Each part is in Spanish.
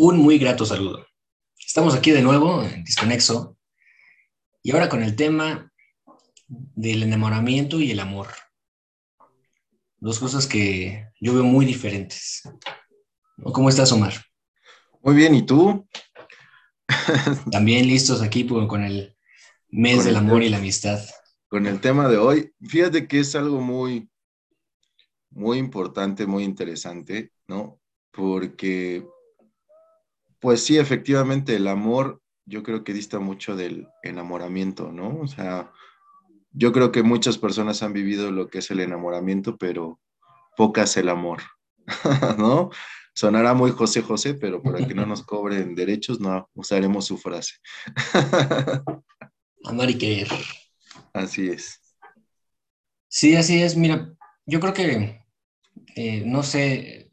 Un muy grato saludo. Estamos aquí de nuevo en Disconexo y ahora con el tema del enamoramiento y el amor. Dos cosas que yo veo muy diferentes. ¿Cómo estás, Omar? Muy bien, ¿y tú? También listos aquí con el mes del amor y la amistad. Con el tema de hoy, fíjate que es algo muy, muy importante, muy interesante, ¿no? Porque, pues sí, efectivamente, el amor yo creo que dista mucho del enamoramiento, ¿no? O sea, yo creo que muchas personas han vivido lo que es el enamoramiento, pero pocas el amor, ¿no? Sonará muy José José, pero para que no nos cobren derechos, no usaremos su frase. Amar y querer. Así es. Sí, así es. Mira, yo creo que, eh, no sé,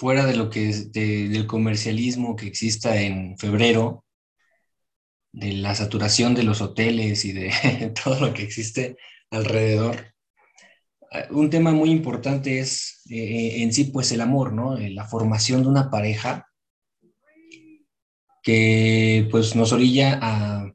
fuera de lo que es del comercialismo que exista en febrero, de la saturación de los hoteles y de todo lo que existe alrededor, eh, un tema muy importante es eh, en sí, pues el amor, ¿no? La formación de una pareja que pues nos orilla a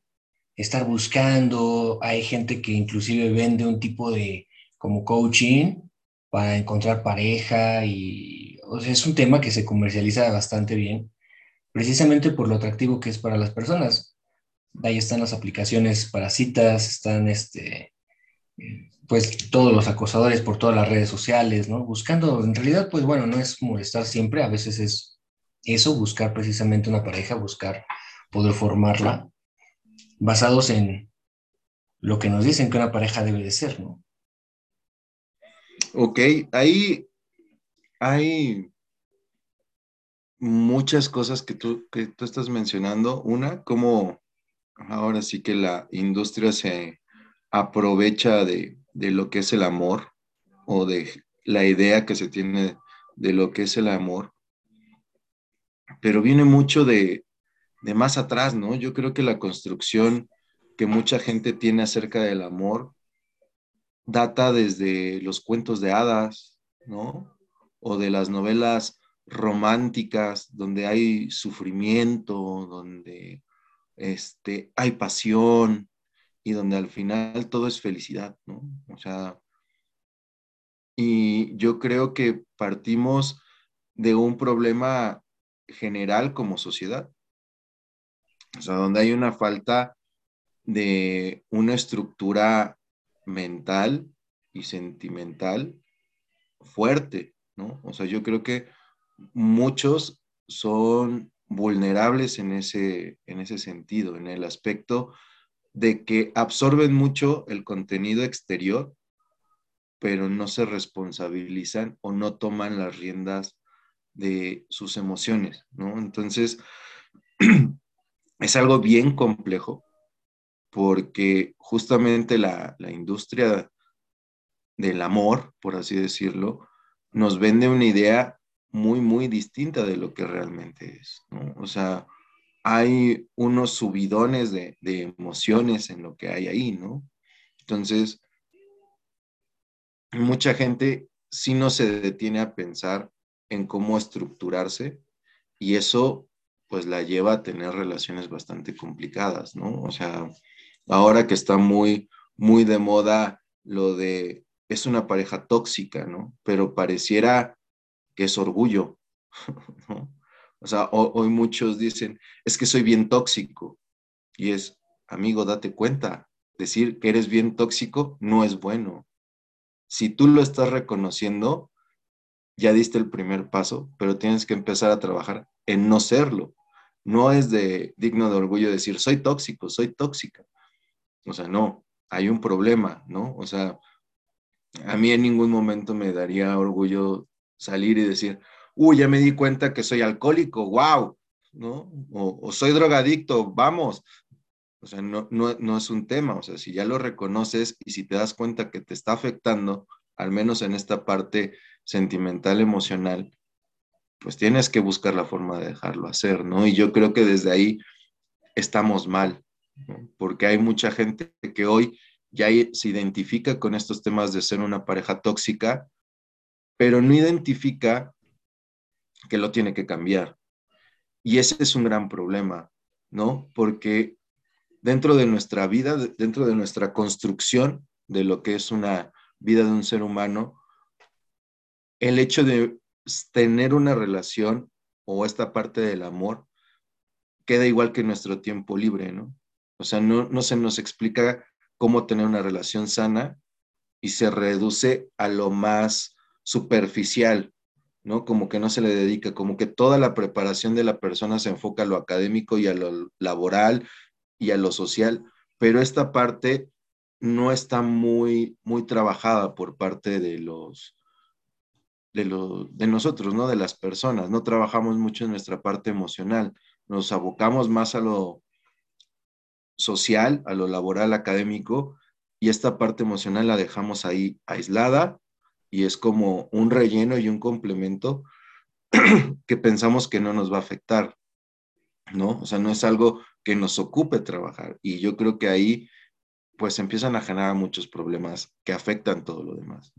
estar buscando, hay gente que inclusive vende un tipo de como coaching para encontrar pareja y es un tema que se comercializa bastante bien, precisamente por lo atractivo que es para las personas. Ahí están las aplicaciones para citas, están este, pues todos los acosadores por todas las redes sociales, ¿no? Buscando, en realidad, pues bueno, no es molestar siempre, a veces es eso, buscar precisamente una pareja, buscar poder formarla basados en lo que nos dicen que una pareja debe de ser, ¿no? Ok, ahí hay muchas cosas que tú, que tú estás mencionando. Una, como ahora sí que la industria se aprovecha de, de lo que es el amor o de la idea que se tiene de lo que es el amor, pero viene mucho de, de más atrás, ¿no? Yo creo que la construcción que mucha gente tiene acerca del amor data desde los cuentos de hadas, ¿no? O de las novelas románticas donde hay sufrimiento, donde este, hay pasión y donde al final todo es felicidad, ¿no? O sea, y yo creo que partimos de un problema general como sociedad, o sea, donde hay una falta de una estructura mental y sentimental fuerte, ¿no? O sea, yo creo que muchos son vulnerables en ese, en ese sentido, en el aspecto de que absorben mucho el contenido exterior, pero no se responsabilizan o no toman las riendas de sus emociones, ¿no? Entonces, es algo bien complejo porque justamente la, industria del amor, por así decirlo, nos vende una idea muy, muy distinta de lo que realmente es. O sea, hay unos subidones de, de, emociones en lo que hay ahí, ¿no? Entonces, mucha gente sí no se detiene a pensar en cómo estructurarse y eso pues la lleva a tener relaciones bastante complicadas, ¿no? O sea, ahora que está muy, muy de moda lo de, es una pareja tóxica, ¿no? Pero pareciera que es orgullo, ¿no? O sea, hoy muchos dicen, es que soy bien tóxico. Y es, amigo, date cuenta, decir que eres bien tóxico no es bueno. Si tú lo estás reconociendo, ya diste el primer paso, pero tienes que empezar a trabajar en no serlo. No es de digno de orgullo decir, soy tóxico, soy tóxica. O sea, no, hay un problema, ¿no? O sea, a mí en ningún momento me daría orgullo salir y decir, uy, ya me di cuenta que soy alcohólico, wow, ¿no? O, soy drogadicto, vamos. O sea, no, no, no es un tema, o sea, si ya lo reconoces y si te das cuenta que te está afectando, al menos en esta parte sentimental, emocional, pues tienes que buscar la forma de dejarlo hacer, ¿no? Y yo creo que desde ahí estamos mal, porque hay mucha gente que hoy ya se identifica con estos temas de ser una pareja tóxica, pero no identifica que lo tiene que cambiar. Y ese es un gran problema, ¿no? Porque dentro de nuestra vida, dentro de nuestra construcción de lo que es una vida de un ser humano, el hecho de tener una relación o esta parte del amor queda igual que nuestro tiempo libre, ¿no? O sea, no, no se nos explica cómo tener una relación sana y se reduce a lo más superficial, ¿no? Como que no se le dedica, como que toda la preparación de la persona se enfoca a lo académico y a lo laboral y a lo social, pero esta parte no está muy, muy trabajada por parte de los, de, de nosotros, ¿no? De las personas. No trabajamos mucho en nuestra parte emocional. Nos abocamos más a lo social, a lo laboral, académico, y esta parte emocional la dejamos ahí aislada y es como un relleno y un complemento que pensamos que no nos va a afectar, ¿no? O sea, no es algo que nos ocupe trabajar. Y yo creo que ahí pues empiezan a generar muchos problemas que afectan todo lo demás.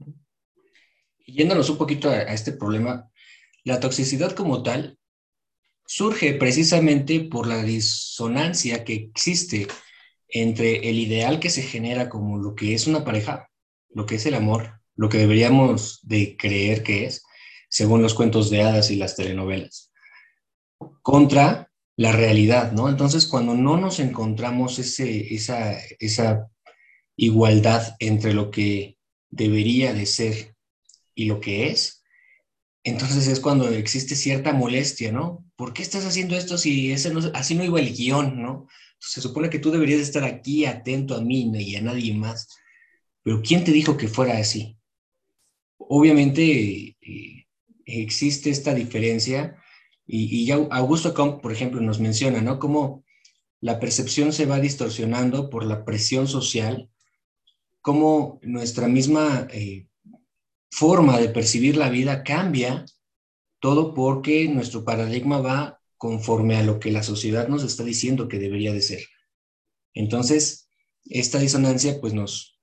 Yéndonos un poquito a, este problema, la toxicidad como tal surge precisamente por la disonancia que existe entre el ideal que se genera como lo que es una pareja, lo que es el amor, lo que deberíamos de creer que es, según los cuentos de hadas y las telenovelas, contra la realidad, ¿no? Entonces, cuando no nos encontramos ese, esa, esa igualdad entre lo que debería de ser y lo que es, entonces es cuando existe cierta molestia, ¿no? ¿Por qué estás haciendo esto si ese no, así no iba el guion, ¿no? Se supone que tú deberías estar aquí atento a mí y a nadie más, pero ¿quién te dijo que fuera así? obviamente eh, existe esta diferencia y, y, Augusto Comte, por ejemplo, nos menciona, ¿no? Cómo la percepción se va distorsionando por la presión social, cómo nuestra misma eh, forma de percibir la vida cambia, todo porque nuestro paradigma va conforme a lo que la sociedad nos está diciendo que debería de ser. Entonces, esta disonancia pues nos,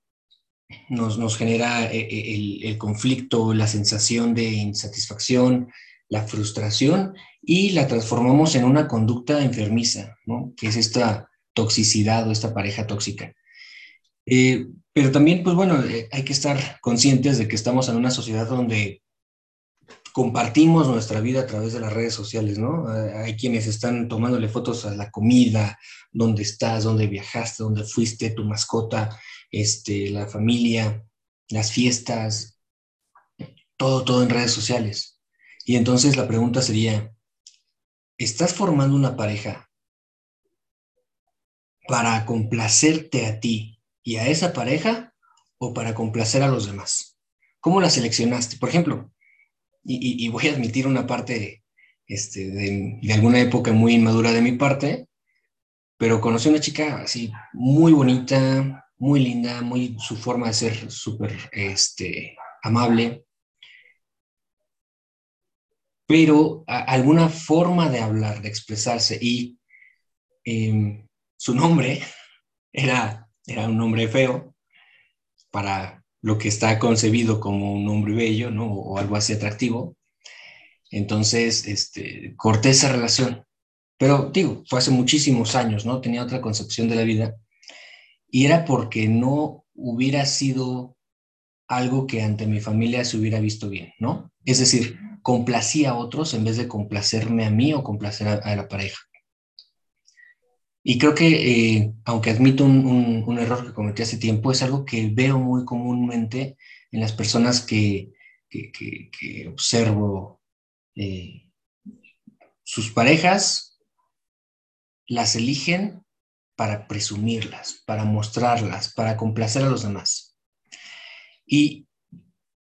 nos, genera eh, eh, el, conflicto, la sensación de insatisfacción, la frustración y la transformamos en una conducta enfermiza, ¿no? que es esta toxicidad o esta pareja tóxica. Eh, pero también, pues bueno, hay que estar conscientes de que estamos en una sociedad donde compartimos nuestra vida a través de las redes sociales, ¿no? Hay quienes están tomándole fotos a la comida, dónde estás, dónde viajaste, dónde fuiste, tu mascota, este, la familia, las fiestas, todo, todo en redes sociales. Y entonces la pregunta sería, ¿estás formando una pareja para complacerte a ti y a esa pareja o para complacer a los demás? ¿Cómo la seleccionaste? Por ejemplo, y, voy a admitir una parte este, de, de, alguna época muy inmadura de mi parte, pero conocí a una chica así muy bonita, muy linda, muy su forma de ser súper este, amable, pero alguna forma de hablar, de expresarse y em, su nombre era, era un nombre feo para lo que está concebido como un nombre bello, ¿no? O algo así atractivo. Entonces, este, corté esa relación. Pero digo, fue hace muchísimos años, ¿no? Tenía otra concepción de la vida y era porque no hubiera sido algo que ante mi familia se hubiera visto bien, ¿no? Es decir, complacía a otros en vez de complacerme a mí o complacer a, la pareja. Y creo que, eh, aunque admito un, error que cometí hace tiempo, es algo que veo muy comúnmente en las personas que, observo. Eh, sus parejas las eligen para presumirlas, para mostrarlas, para complacer a los demás. Y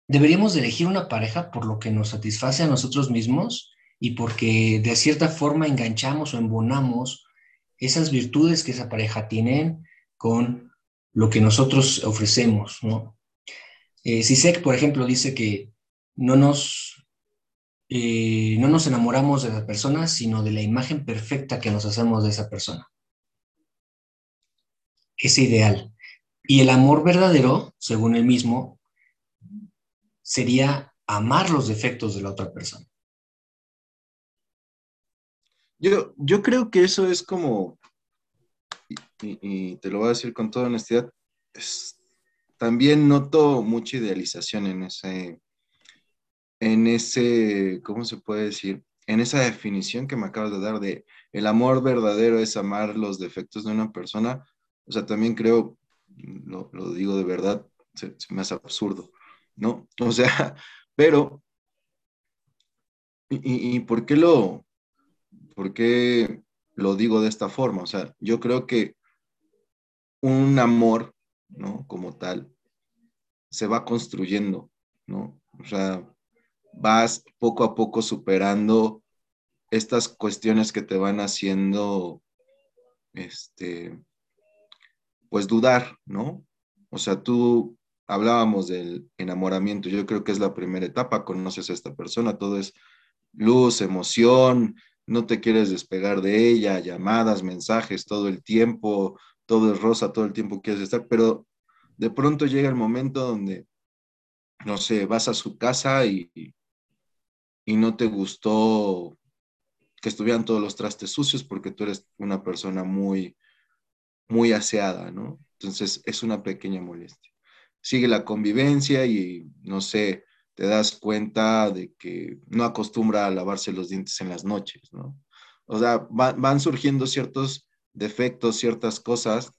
deberíamos elegir una pareja por lo que nos satisface a nosotros mismos y porque de cierta forma enganchamos o embonamos esas virtudes que esa pareja tiene con lo que nosotros ofrecemos, ¿no? Eh, por ejemplo, dice que no nos, eh, no nos enamoramos de la persona, sino de la imagen perfecta que nos hacemos de esa persona ese ideal. Y el amor verdadero, según él mismo, sería amar los defectos de la otra persona. Yo, yo creo que eso es como, y, te lo voy a decir con toda honestidad, también noto mucha idealización en ese, en ese, ¿cómo se puede decir? En esa definición que me acabas de dar de el amor verdadero es amar los defectos de una persona. O sea, también creo, lo, digo de verdad, se, me hace absurdo, ¿no? O sea, pero, ¿y, y por qué lo, por qué lo digo de esta forma? O sea, yo creo que un amor, ¿no? Como tal, se va construyendo, ¿no? O sea, vas poco a poco superando estas cuestiones que te van haciendo, este, pues dudar, ¿no? O sea, tú hablábamos del enamoramiento, yo creo que es la primera etapa, conoces a esta persona, todo es luz, emoción, no te quieres despegar de ella, llamadas, mensajes, todo el tiempo, todo es rosa, todo el tiempo quieres estar, pero de pronto llega el momento donde, no sé, vas a su casa y, y no te gustó que estuvieran todos los trastes sucios porque tú eres una persona muy, muy aseada, ¿no? Entonces es una pequeña molestia. Sigue la convivencia y, no sé, te das cuenta de que no acostumbra a lavarse los dientes en las noches, ¿no? O sea, van surgiendo ciertos defectos, ciertas cosas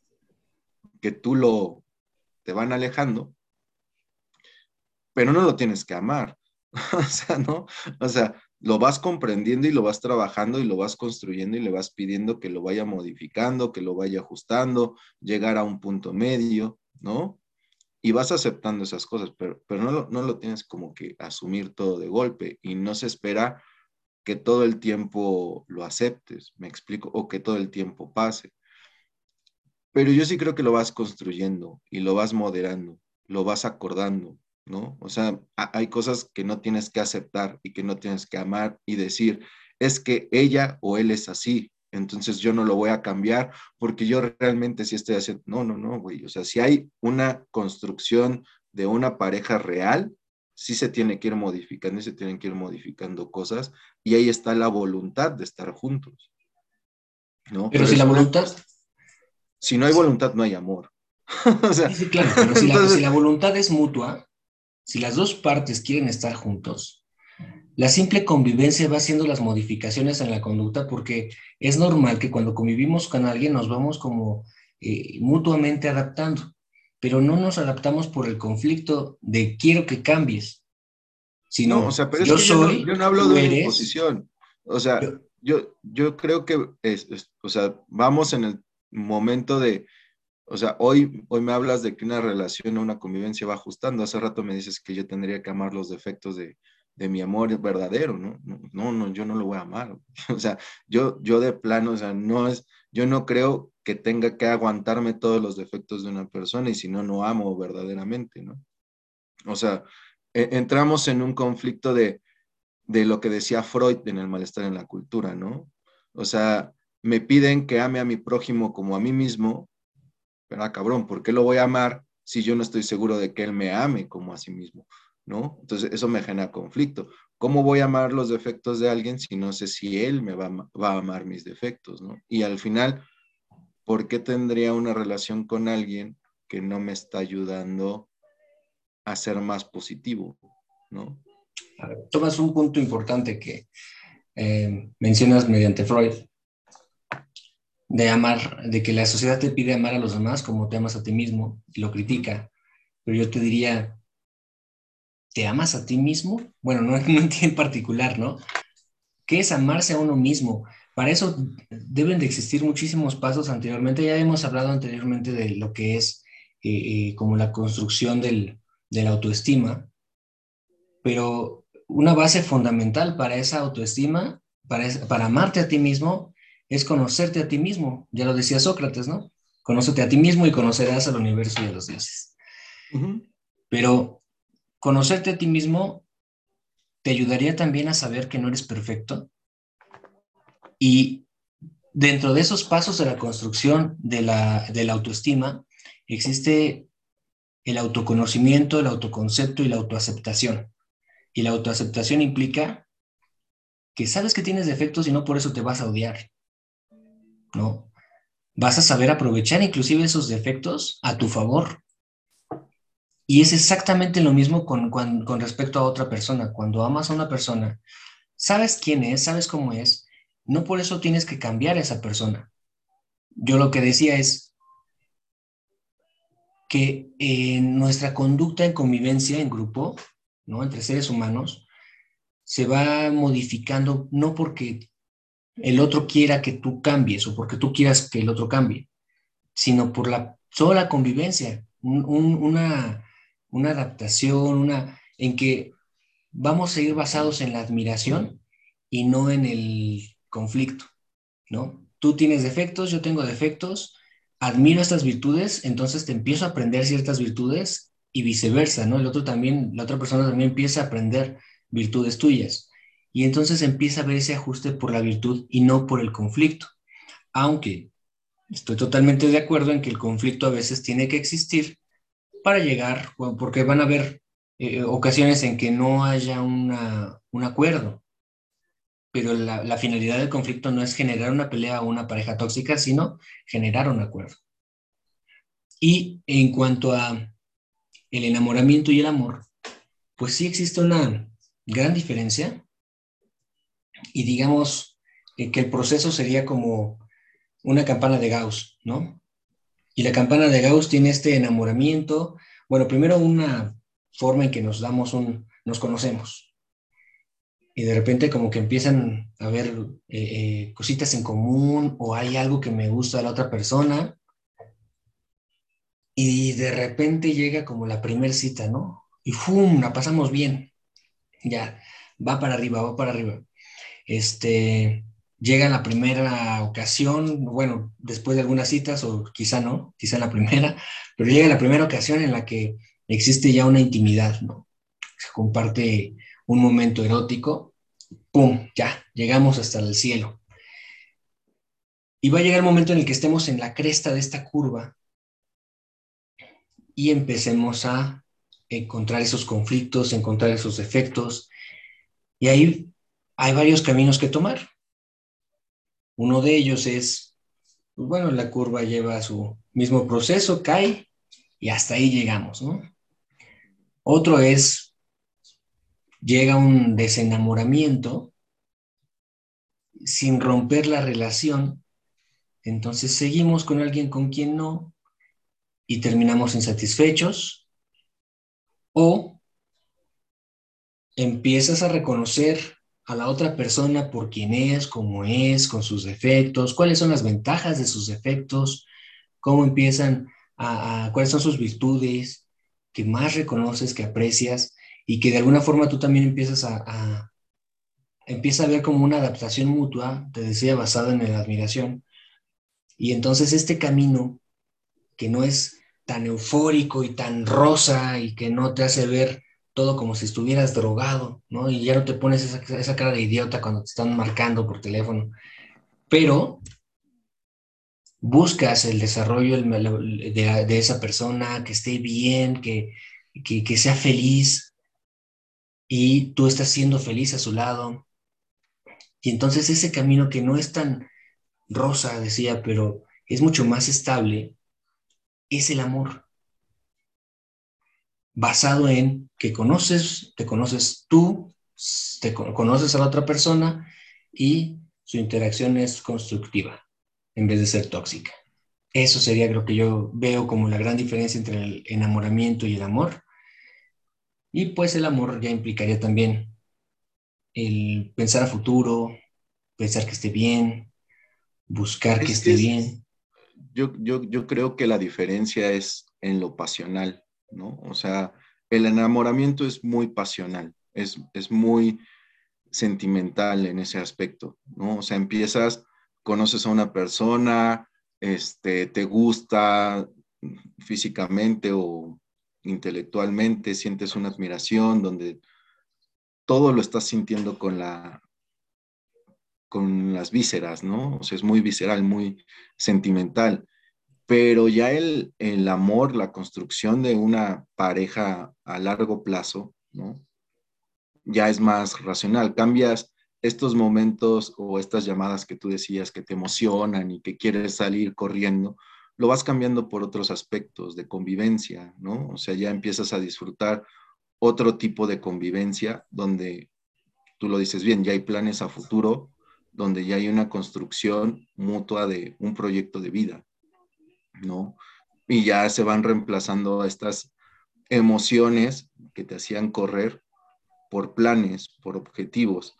que tú lo, te van alejando, pero no lo tienes que amar. o sea, ¿no? O sea, lo vas comprendiendo y lo vas trabajando y lo vas construyendo y le vas pidiendo que lo vaya modificando, que lo vaya ajustando, llegar a un punto medio, ¿no? Y vas aceptando esas cosas, pero, pero no, no lo tienes como que asumir todo de golpe y no se espera que todo el tiempo lo aceptes, me explico, o que todo el tiempo pase. Pero yo sí creo que lo vas construyendo y lo vas moderando, lo vas acordando, ¿no? O sea, hay cosas que no tienes que aceptar y que no tienes que amar y decir, es que ella o él es así, entonces yo no lo voy a cambiar porque yo realmente sí estoy haciendo, no, no, no, güey, o sea, si hay una construcción de una pareja real, sí se tiene que ir modificando y se tienen que ir modificando cosas y ahí está la voluntad de estar juntos, ¿no? Pero, si la voluntad... Si no hay voluntad, no hay amor. sí, claro, pero si la voluntad es mutua, si las dos partes quieren estar juntos, la simple convivencia va haciendo las modificaciones en la conducta porque es normal que cuando convivimos con alguien nos vamos como eh, mutuamente adaptando, pero no nos adaptamos por el conflicto de quiero que cambies, sino no, o sea, pero yo soy, yo no, hablo de una posición, o sea, yo, yo, creo que, o sea, vamos en el momento de o sea, hoy, hoy me hablas de que una relación o una convivencia va ajustando. Hace rato me dices que yo tendría que amar los defectos de, mi amor verdadero, ¿no? ¿no? No, yo no lo voy a amar. O sea, yo, yo de plano, o sea, no es, yo no creo que tenga que aguantarme todos los defectos de una persona y si no, no amo verdaderamente, ¿no? O sea, e, entramos en un conflicto de, de lo que decía Freud en el malestar en la cultura, ¿no? O sea, me piden que ame a mi prójimo como a mí mismo, ¿verdad, cabrón? ¿Por qué lo voy a amar si yo no estoy seguro de que él me ame como a sí mismo? ¿No? Entonces, eso me genera conflicto. ¿Cómo voy a amar los defectos de alguien si no sé si él me va, a amar mis defectos. Y al final, ¿por qué tendría una relación con alguien que no me está ayudando a ser más positivo, ¿no? tomas un punto importante que eh, mencionas mediante Freud, de amar, de que la sociedad te pide amar a los demás como te amas a ti mismo y lo critica. Pero yo te diría, ¿te amas a ti mismo? Bueno, no, en particular, ¿no? ¿Qué es amarse a uno mismo? Para eso deben de existir muchísimos pasos anteriormente. Ya hemos hablado anteriormente de lo que es eh, eh, como la construcción del, de la autoestima, pero una base fundamental para esa autoestima, para, para amarte a ti mismo, es conocerte a ti mismo. Ya lo decía Sócrates, ¿no? Conócete a ti mismo y conocerás al universo y a los dioses. Pero conocerte a ti mismo te ayudaría también a saber que no eres perfecto. Y dentro de esos pasos de la construcción de la, autoestima, existe el autoconocimiento, el autoconcepto y la autoaceptación. Y la autoaceptación implica que sabes que tienes defectos y no por eso te vas a odiar, ¿no? Vas a saber aprovechar inclusive esos defectos a tu favor. Y es exactamente lo mismo con, con respecto a otra persona. Cuando amas a una persona, sabes quién es, sabes cómo es, no por eso tienes que cambiar a esa persona. Yo lo que decía es que en nuestra conducta en convivencia en grupo, ¿no? Entre seres humanos, se va modificando no porque el otro quiera que tú cambies o porque tú quieras que el otro cambie, sino por la sola convivencia, una, una adaptación, una, en que vamos a ir basados en la admiración y no en el conflicto, ¿no? Tú tienes defectos, yo tengo defectos, admiro estas virtudes, entonces te empiezo a aprender ciertas virtudes y viceversa, ¿no? El otro también, la otra persona también empieza a aprender virtudes tuyas. Y entonces empieza a ver ese ajuste por la virtud y no por el conflicto. Aunque estoy totalmente de acuerdo en que el conflicto a veces tiene que existir para llegar, porque van a haber eh, ocasiones en que no haya un acuerdo. Pero la, la, finalidad del conflicto no es generar una pelea o una pareja tóxica, sino generar un acuerdo. Y en cuanto a el enamoramiento y el amor, pues sí existe una gran diferencia. Y digamos eh, que el proceso sería como una campana de Gauss, ¿no? Y la campana de Gauss tiene este enamoramiento, bueno, primero una forma en que nos damos un, nos conocemos. Y de repente como que empiezan a haber eh, eh, cositas en común o hay algo que me gusta de la otra persona. Y de repente llega como la primer cita, ¿no? Y ¡fum! La pasamos bien. Ya, va para arriba, va para arriba. Este, llega la primera ocasión, bueno, después de algunas citas, o quizá no, quizá la primera, pero llega la primera ocasión en la que existe ya una intimidad, ¿no? Se comparte un momento erótico, ¡pum! Ya, llegamos hasta el cielo. Y va a llegar el momento en el que estemos en la cresta de esta curva y empecemos a encontrar esos conflictos, encontrar esos defectos. Y ahí hay varios caminos que tomar. Uno de ellos es, pues bueno, la curva lleva su mismo proceso, cae y hasta ahí llegamos, ¿no? Otro es, llega un desenamoramiento sin romper la relación, entonces seguimos con alguien con quien no y terminamos insatisfechos o empiezas a reconocer a la otra persona por quién es, cómo es, con sus defectos, cuáles son las ventajas de sus defectos, cómo empiezan a, cuáles son sus virtudes que más reconoces, que aprecias y que de alguna forma tú también empiezas a, a empieza a ver como una adaptación mutua, te decía, basada en la admiración. Y entonces este camino, que no es tan eufórico y tan rosa y que no te hace ver todo como si estuvieras drogado, ¿no? Y ya no te pones esa, cara de idiota cuando te están marcando por teléfono. Pero buscas el desarrollo de, esa persona, que esté bien, que, que, sea feliz, y tú estás siendo feliz a su lado. Y entonces ese camino que no es tan rosa, decía, pero es mucho más estable, es el amor basado en que conoces, te conoces tú, te conoces a la otra persona y su interacción es constructiva en vez de ser tóxica. Eso sería lo que yo veo como la gran diferencia entre el enamoramiento y el amor. Y pues el amor ya implicaría también el pensar a futuro, pensar que esté bien, buscar que esté bien. Yo, yo, yo creo que la diferencia es en lo pasional. ¿No? O sea, el enamoramiento es muy pasional, es, muy sentimental en ese aspecto, ¿no? O sea, empiezas, conoces a una persona, este, te gusta físicamente o intelectualmente, sientes una admiración donde todo lo estás sintiendo con la con las vísceras, ¿no? O sea, es muy visceral, muy sentimental pero ya el, el, amor, la construcción de una pareja a largo plazo, ¿no? Ya es más racional. Cambias estos momentos o estas llamadas que tú decías que te emocionan y que quieres salir corriendo, lo vas cambiando por otros aspectos de convivencia, ¿no? O sea, ya empiezas a disfrutar otro tipo de convivencia donde tú lo dices bien, ya hay planes a futuro, donde ya hay una construcción mutua de un proyecto de vida, ¿no? Y ya se van reemplazando estas emociones que te hacían correr por planes, por objetivos,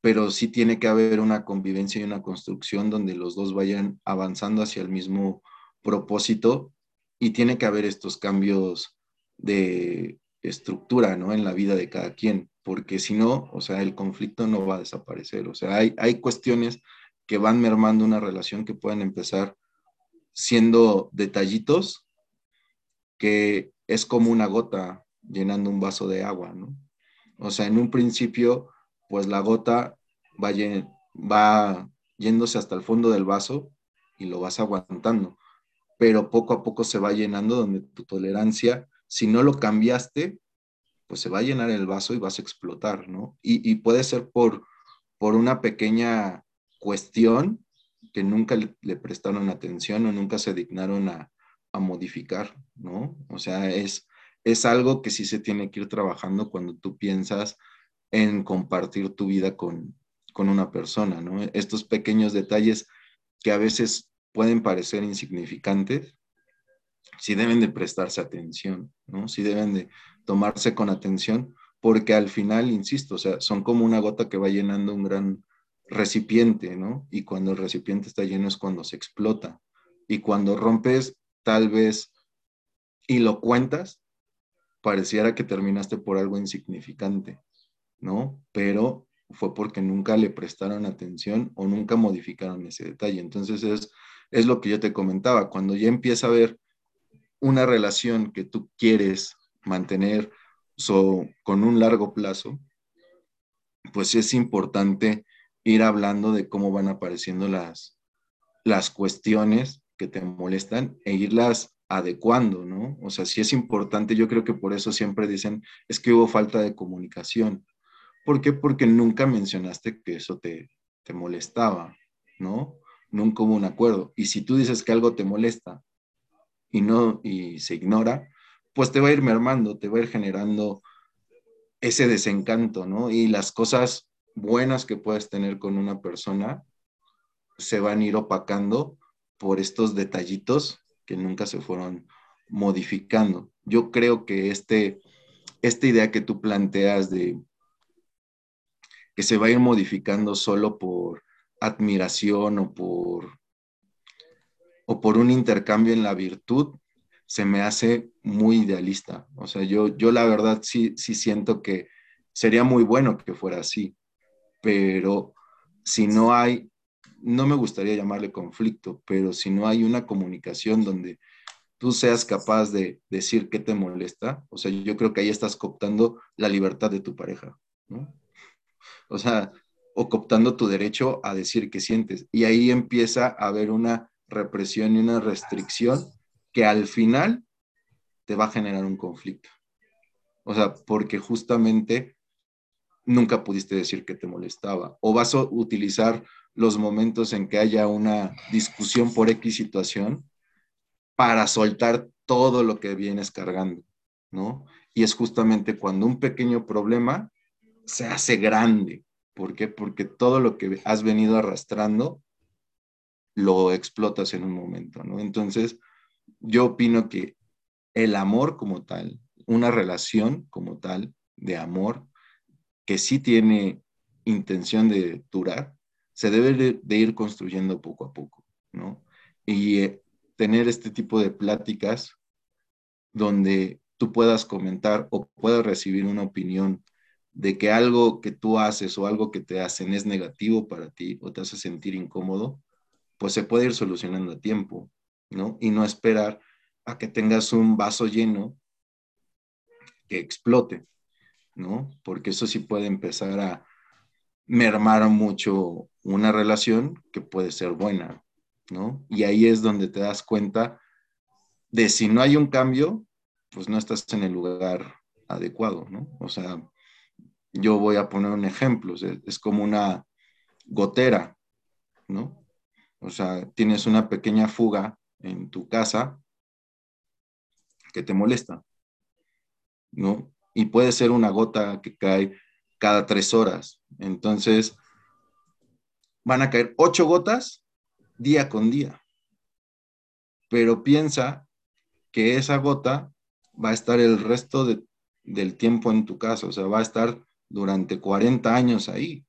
pero sí tiene que haber una convivencia y una construcción donde los dos vayan avanzando hacia el mismo propósito y tiene que haber estos cambios de estructura, ¿no? En la vida de cada quien, porque si no, o sea, el conflicto no va a desaparecer, o sea, hay, hay cuestiones que van mermando una relación que pueden empezar siendo detallitos que es como una gota llenando un vaso de agua, ¿no? O sea, en un principio, pues la gota va, va yéndose hasta el fondo del vaso y lo vas aguantando, pero poco a poco se va llenando donde tu tolerancia, si no lo cambiaste, pues se va a llenar el vaso y vas a explotar, ¿no? Y, puede ser por, por una pequeña cuestión que nunca le, prestaron atención o nunca se dignaron a, a, modificar, ¿no? O sea, es, es algo que sí se tiene que ir trabajando cuando tú piensas en compartir tu vida con, con una persona, ¿no? Estos pequeños detalles que a veces pueden parecer insignificantes, sí deben de prestarse atención, ¿no? Sí deben de tomarse con atención, porque al final, insisto, o sea, son como una gota que va llenando un gran recipiente, ¿no? Y cuando el recipiente está lleno es cuando se explota. Y cuando rompes, tal vez, y lo cuentas, pareciera que terminaste por algo insignificante, ¿no? Pero fue porque nunca le prestaron atención o nunca modificaron ese detalle. Entonces es, es lo que yo te comentaba, cuando ya empieza a haber una relación que tú quieres mantener con un largo plazo, pues es importante ir hablando de cómo van apareciendo las, las cuestiones que te molestan e irlas adecuando, ¿no? O sea, sí es importante, yo creo que por eso siempre dicen, es que hubo falta de comunicación. ¿Por qué? Porque nunca mencionaste que eso te, te molestaba, ¿no? Nunca hubo un acuerdo. Y si tú dices que algo te molesta y no, y se ignora, pues te va a ir mermando, te va a ir generando ese desencanto, ¿no? Y las cosas buenas que puedes tener con una persona se van a ir opacando por estos detallitos que nunca se fueron modificando. Yo creo que este, esta idea que tú planteas de que se va a ir modificando solo por admiración o por, o por un intercambio en la virtud, se me hace muy idealista. O sea, yo, yo la verdad sí, sí siento que sería muy bueno que fuera así, pero si no hay no me gustaría llamarle conflicto, pero si no hay una comunicación donde tú seas capaz de decir qué te molesta, o sea, yo creo que ahí estás cooptando la libertad de tu pareja, ¿no? O sea, o cooptando tu derecho a decir qué sientes. Y ahí empieza a haber una represión y una restricción que al final te va a generar un conflicto. O sea, porque justamente nunca pudiste decir que te molestaba. O vas a utilizar los momentos en que haya una discusión por X situación para soltar todo lo que vienes cargando, ¿no? Y es justamente cuando un pequeño problema se hace grande. ¿Por qué? Porque todo lo que has venido arrastrando lo explotas en un momento, ¿no? Entonces, yo opino que el amor como tal, una relación como tal de amor, que sí tiene intención de durar, se debe de, ir construyendo poco a poco, ¿no? Y eh, tener este tipo de pláticas donde tú puedas comentar o puedas recibir una opinión de que algo que tú haces o algo que te hacen es negativo para ti o te hace sentir incómodo, pues se puede ir solucionando a tiempo, ¿no? Y no esperar a que tengas un vaso lleno que explote, ¿no? Porque eso sí puede empezar a mermar mucho una relación que puede ser buena, ¿no? Y ahí es donde te das cuenta de si no hay un cambio, pues no estás en el lugar adecuado, ¿no? O sea, yo voy a poner un ejemplo, es como una gotera, ¿no? O sea, tienes una pequeña fuga en tu casa que te molesta, ¿no? Y puede ser una gota que cae cada tres horas. Entonces, van a caer ocho gotas día con día. Pero piensa que esa gota va a estar el resto del tiempo en tu casa, o sea, va a estar durante 40 años ahí.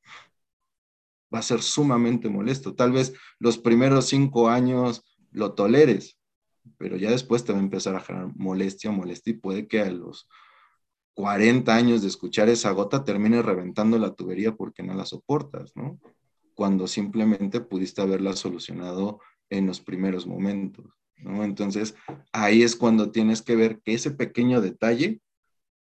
Va a ser sumamente molesto. Tal vez los primeros cinco años lo toleres, pero ya después te va a empezar a generar molestia, molestia y puede que a los 40 años de escuchar esa gota termine reventando la tubería porque no la soportas, ¿no? Cuando simplemente pudiste haberla solucionado en los primeros momentos, ¿no? Entonces, ahí es cuando tienes que ver que ese pequeño detalle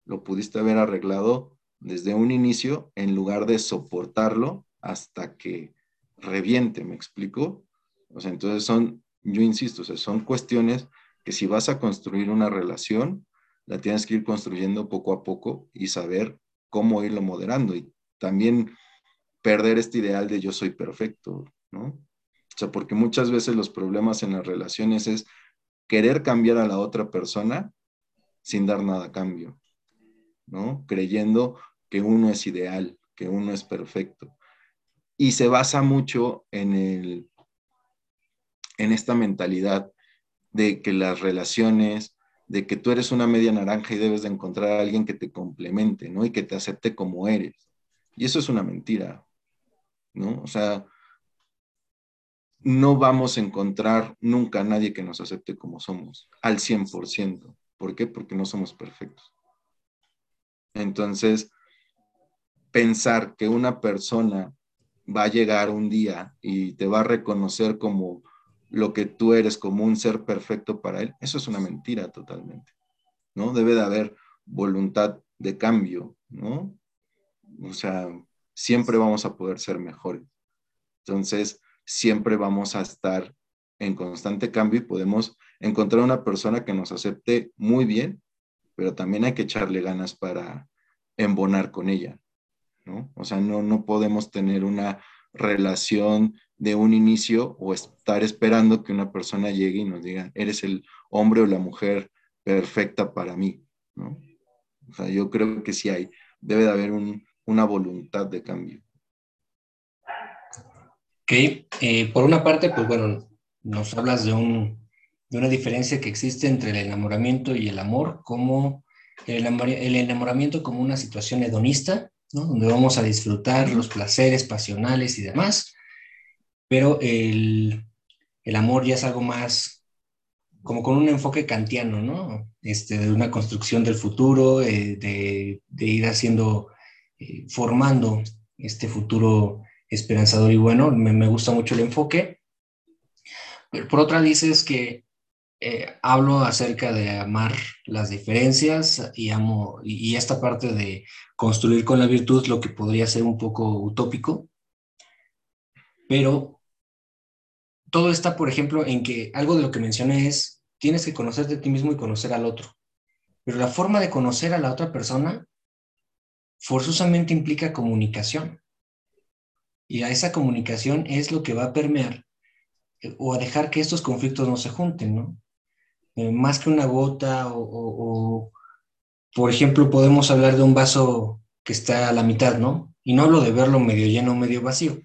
lo pudiste haber arreglado desde un inicio en lugar de soportarlo hasta que reviente, ¿me explico? O sea, entonces son yo insisto, son cuestiones que si vas a construir una relación, la tienes que ir construyendo poco a poco y saber cómo irlo moderando y también perder este ideal de yo soy perfecto, ¿no? O sea, porque muchas veces los problemas en las relaciones es querer cambiar a la otra persona sin dar nada a cambio, ¿no? Creyendo que uno es ideal, que uno es perfecto. Y se basa mucho en el en esta mentalidad de que las relaciones, de que tú eres una media naranja y debes de encontrar a alguien que te complemente, ¿no? Y que te acepte como eres. Y eso es una mentira, ¿no? O sea, no vamos a encontrar nunca a nadie que nos acepte como somos, al 100%. ¿Por qué? Porque no somos perfectos. Entonces, pensar que una persona va a llegar un día y te va a reconocer como lo que tú eres como un ser perfecto para él, eso es una mentira totalmente, ¿no? Debe de haber voluntad de cambio, ¿no? O sea, siempre vamos a poder ser mejores. Entonces, siempre vamos a estar en constante cambio y podemos encontrar una persona que nos acepte muy bien, pero también hay que echarle ganas para embonar con ella, ¿no? O sea, no, no podemos tener una relación de un inicio o estar esperando que una persona llegue y nos diga, eres el hombre o la mujer perfecta para mí, ¿no? O sea, yo creo que sí hay, debe de haber una voluntad de cambio. Ok, eh, por una parte, pues bueno, nos hablas de, un, de una diferencia que existe entre el enamoramiento y el amor, como el, el enamoramiento como una situación hedonista, ¿no? donde vamos a disfrutar los placeres pasionales y demás, pero el, amor ya es algo más como con un enfoque kantiano, ¿no? Este, de una construcción del futuro, eh, de, ir haciendo, eh, formando este futuro esperanzador y bueno, me, gusta mucho el enfoque. Pero por otra dices que eh, hablo acerca de amar las diferencias y amo, y, esta parte de construir con la virtud lo que podría ser un poco utópico, pero todo está, por ejemplo, en que algo de lo que mencioné es, tienes que conocerte a ti mismo y conocer al otro. Pero la forma de conocer a la otra persona forzosamente implica comunicación. Y a esa comunicación es lo que va a permear eh, o a dejar que estos conflictos no se junten, ¿no? Eh, más que una gota o, o, por ejemplo, podemos hablar de un vaso que está a la mitad, ¿no? Y no hablo de verlo medio lleno o medio vacío.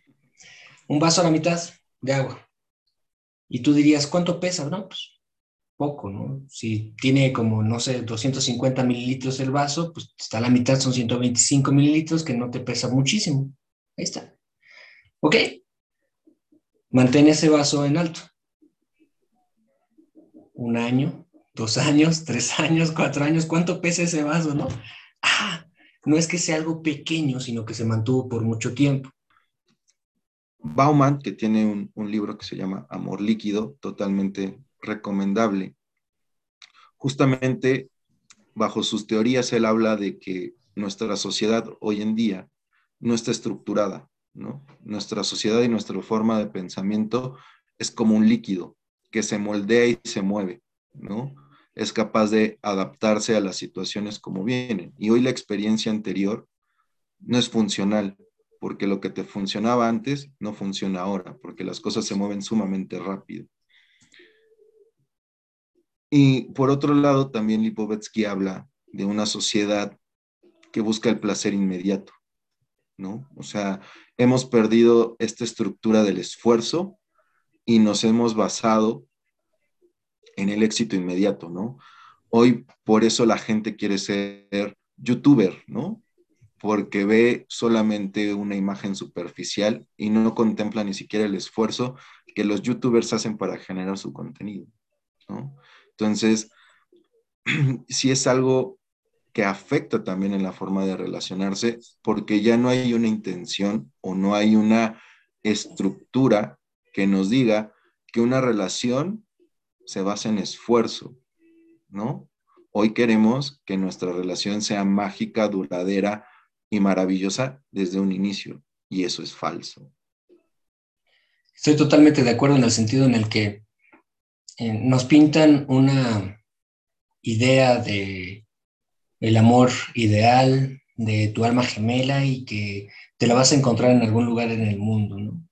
Un vaso a la mitad de agua. Y tú dirías, ¿cuánto pesa? No, pues poco, ¿no? Si tiene como, no sé, 250 mililitros el vaso, pues está a la mitad, son 125 mililitros, que no te pesa muchísimo. Ahí está. Ok. Mantén ese vaso en alto. Un año, dos años, tres años, cuatro años, ¿cuánto pesa ese vaso, no? Ah, no es que sea algo pequeño, sino que se mantuvo por mucho tiempo. Bauman, que tiene un, libro que se llama Amor Líquido, totalmente recomendable. Justamente bajo sus teorías, él habla de que nuestra sociedad hoy en día no está estructurada, ¿no? Nuestra sociedad y nuestra forma de pensamiento es como un líquido que se moldea y se mueve, ¿no? Es capaz de adaptarse a las situaciones como vienen. Y hoy la experiencia anterior no es funcional, porque lo que te funcionaba antes no funciona ahora, porque las cosas se mueven sumamente rápido. Y por otro lado, también Lipovetsky habla de una sociedad que busca el placer inmediato, ¿no? O sea, hemos perdido esta estructura del esfuerzo y nos hemos basado en el éxito inmediato, ¿no? Hoy por eso la gente quiere ser youtuber, ¿no? Porque ve solamente una imagen superficial y no contempla ni siquiera el esfuerzo que los youtubers hacen para generar su contenido, ¿no? Entonces, sí es algo que afecta también en la forma de relacionarse, porque ya no hay una intención o no hay una estructura que nos diga que una relación se basa en esfuerzo, ¿no? Hoy queremos que nuestra relación sea mágica, duradera y maravillosa desde un inicio, y eso es falso. Estoy totalmente de acuerdo en el sentido en el que eh, nos pintan una idea de el amor ideal, de tu alma gemela y que te la vas a encontrar en algún lugar en el mundo, ¿no?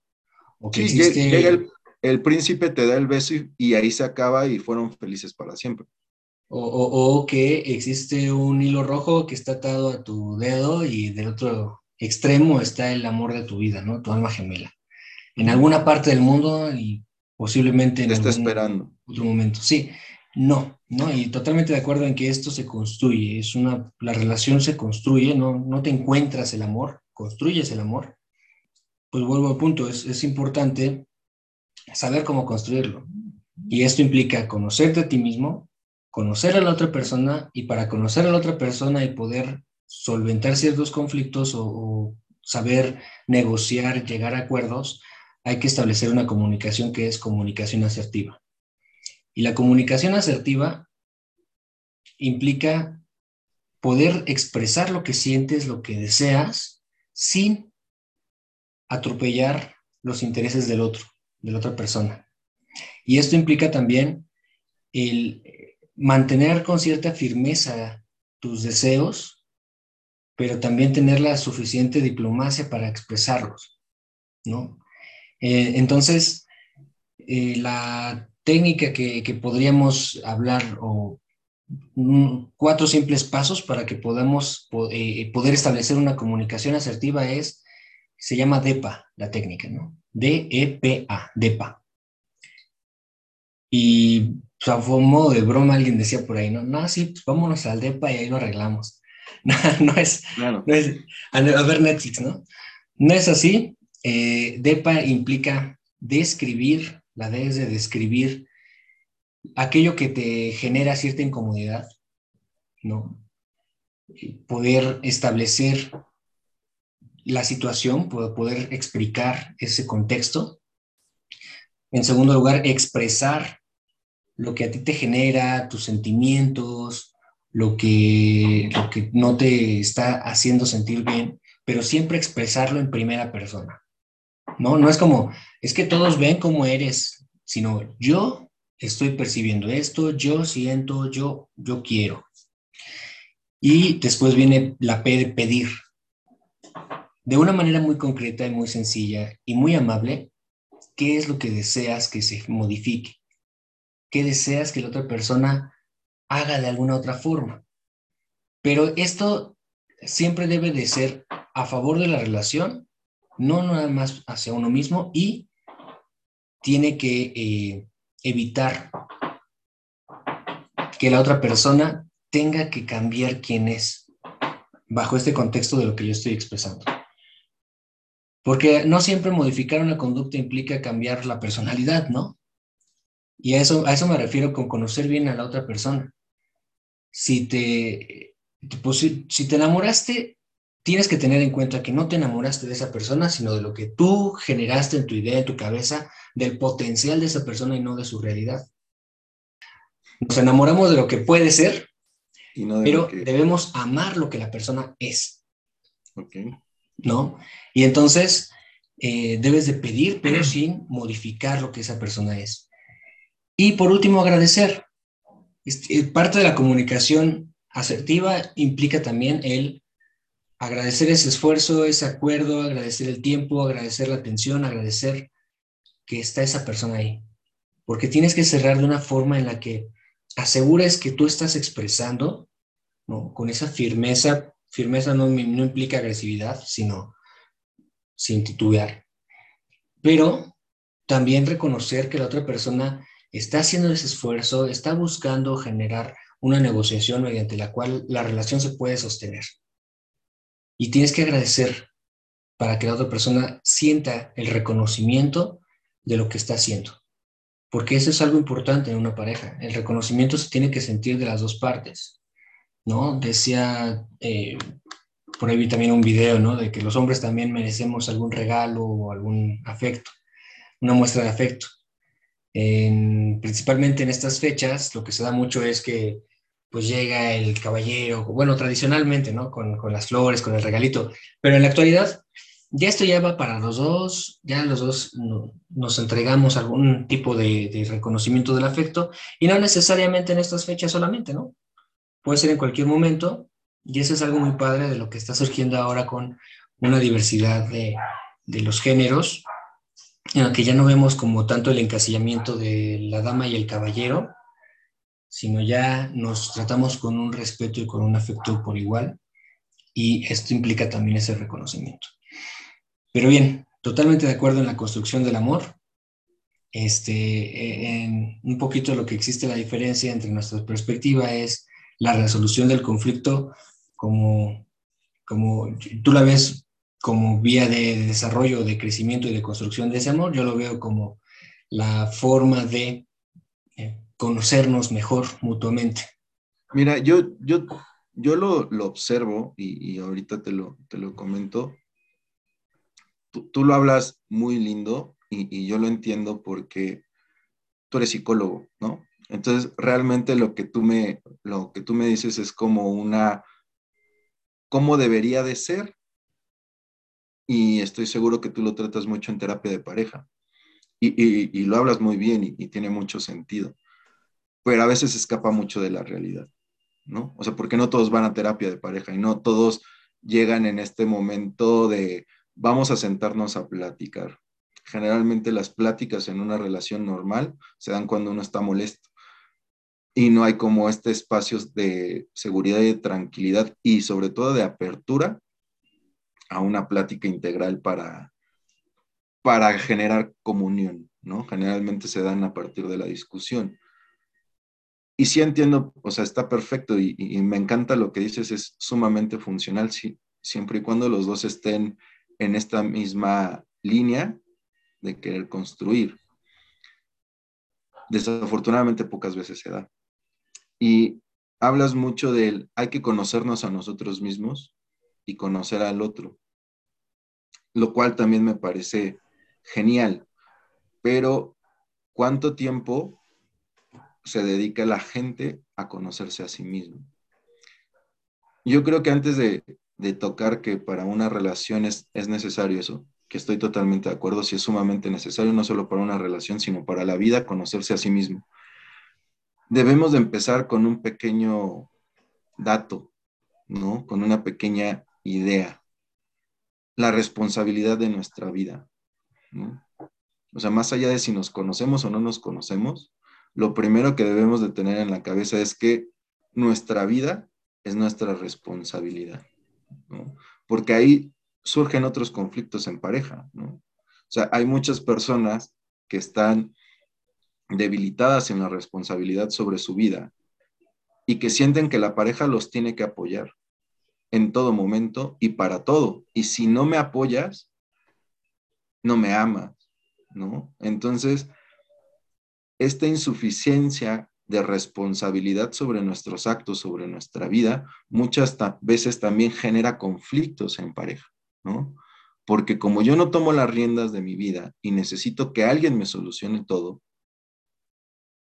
O que llega el, príncipe, te da el beso y, ahí se acaba y fueron felices para siempre. O, o, que existe un hilo rojo que está atado a tu dedo y del otro extremo está el amor de tu vida, ¿no? Tu alma gemela. En alguna parte del mundo y posiblemente en está esperando. otro momento. Sí, no, no, y totalmente de acuerdo en que esto se construye, es una, la relación se construye, no, no te encuentras el amor, construyes el amor. Pues vuelvo al punto, es, es importante saber cómo construirlo. Y esto implica conocerte a ti mismo, conocer a la otra persona y para conocer a la otra persona y poder solventar ciertos conflictos o, saber negociar, llegar a acuerdos, hay que establecer una comunicación que es comunicación asertiva. Y la comunicación asertiva implica poder expresar lo que sientes, lo que deseas, sin atropellar los intereses del otro, de la otra persona. Y esto implica también el mantener con cierta firmeza tus deseos, pero también tener la suficiente diplomacia para expresarlos, ¿no? Eh, entonces, eh, la técnica que, podríamos hablar o cuatro simples pasos para que podamos eh, poder establecer una comunicación asertiva es, se llama DEPA, la técnica, ¿no? D-E-P-A, DEPA. Y pues, a modo de broma alguien decía por ahí, no, no, sí, pues vámonos al DEPA y ahí lo arreglamos. No, es, no es a, ver Netflix, ¿no? No es así, eh, DEPA implica describir, la D es de describir aquello que te genera cierta incomodidad, ¿no? Poder establecer la situación, poder explicar ese contexto. En segundo lugar, expresar lo que a ti te genera, tus sentimientos, lo que, lo que no te está haciendo sentir bien, pero siempre expresarlo en primera persona. ¿no? No es como, es que todos ven cómo eres, sino yo estoy percibiendo esto, yo siento, yo, yo quiero. Y después viene la P de pedir. De una manera muy concreta y muy sencilla y muy amable, ¿qué es lo que deseas que se modifique? ¿Qué deseas que la otra persona haga de alguna otra forma? Pero esto siempre debe de ser a favor de la relación no nada más hacia uno mismo y tiene que eh, evitar que la otra persona tenga que cambiar quién es bajo este contexto de lo que yo estoy expresando. Porque no siempre modificar una conducta implica cambiar la personalidad, ¿no? Y a eso, a eso me refiero con conocer bien a la otra persona. Si te, pues, si te enamoraste tienes que tener en cuenta que no te enamoraste de esa persona, sino de lo que tú generaste en tu idea, en tu cabeza, del potencial de esa persona y no de su realidad. Nos enamoramos de lo que puede ser, pero debemos amar lo que la persona es. ¿No? Y entonces eh, debes de pedir, pero sin modificar lo que esa persona es. Y por último, agradecer. Este, parte de la comunicación asertiva implica también el agradecer ese esfuerzo, ese acuerdo, agradecer el tiempo, agradecer la atención, agradecer que está esa persona ahí. Porque tienes que cerrar de una forma en la que asegures que tú estás expresando. Con esa firmeza, firmeza no, no implica agresividad, sino sin titubear. Pero también reconocer que la otra persona está haciendo ese esfuerzo, está buscando generar una negociación mediante la cual la relación se puede sostener. Y tienes que agradecer para que la otra persona sienta el reconocimiento de lo que está haciendo. Porque eso es algo importante en una pareja. El reconocimiento se tiene que sentir de las dos partes. ¿No? Decía, eh, por ahí vi también un video, ¿no? De que los hombres también merecemos algún regalo o algún afecto, una muestra de afecto. Principalmente en estas fechas, lo que se da mucho es que pues llega el caballero, bueno, tradicionalmente, ¿no? Con, las flores, con el regalito, pero en la actualidad ya esto ya va para los dos, ya los dos nos entregamos algún tipo de, reconocimiento del afecto y no necesariamente en estas fechas solamente, ¿no? Puede ser en cualquier momento y eso es algo muy padre de lo que está surgiendo ahora con una diversidad de, de los géneros, en la que ya no vemos como tanto el encasillamiento de la dama y el caballero, sino ya nos tratamos con un respeto y con un afecto por igual, y esto implica también ese reconocimiento. Pero bien, totalmente de acuerdo en la construcción del amor. Este, e, en un poquito lo que existe la diferencia entre nuestra perspectiva es la resolución del conflicto como, como tú la ves como vía de desarrollo, de crecimiento y de construcción de ese amor, yo lo veo como la forma de conocernos mejor mutuamente. Mira, yo, yo, yo lo, observo y, ahorita te lo, te lo comento. Tú, lo hablas muy lindo y, yo lo entiendo porque tú eres psicólogo, ¿no? Entonces, realmente lo que tú me, lo que tú me dices es como una, cómo debería de ser. Y estoy seguro que tú lo tratas mucho en terapia de pareja. Y, lo hablas muy bien y, tiene mucho sentido pero a veces escapa mucho de la realidad, ¿no? O sea, porque no todos van a terapia de pareja y no todos llegan en este momento de vamos a sentarnos a platicar. Generalmente las pláticas en una relación normal se dan cuando uno está molesto y no hay como este espacio de seguridad y de tranquilidad y sobre todo de apertura a una plática integral para, para generar comunión, ¿no? Generalmente se dan a partir de la discusión. Y sí entiendo, o sea, está perfecto y, me encanta lo que dices, es sumamente funcional, siempre y cuando los dos estén en esta misma línea de querer construir. Desafortunadamente pocas veces se da. Y hablas mucho del hay que conocernos a nosotros mismos y conocer al otro, lo cual también me parece genial. Pero, ¿cuánto tiempo se dedica la gente a conocerse a sí mismo. Yo creo que antes de, tocar que para una relación es, necesario eso, que estoy totalmente de acuerdo, si es sumamente necesario, no solo para una relación, sino para la vida, conocerse a sí mismo. Debemos de empezar con un pequeño dato, ¿no? Con una pequeña idea. La responsabilidad de nuestra vida, O sea, más allá de si nos conocemos o no nos conocemos, lo primero que debemos de tener en la cabeza es que nuestra vida es nuestra responsabilidad. Porque ahí surgen otros conflictos en pareja. O sea, hay muchas personas que están debilitadas en la responsabilidad sobre su vida y que sienten que la pareja los tiene que apoyar en todo momento y para todo. Y si no me apoyas, no me amas, ¿no? Entonces, esta insuficiencia de responsabilidad sobre nuestros actos, sobre nuestra vida, muchas veces también genera conflictos en pareja, ¿no? Porque como yo no tomo las riendas de mi vida y necesito que alguien me solucione todo,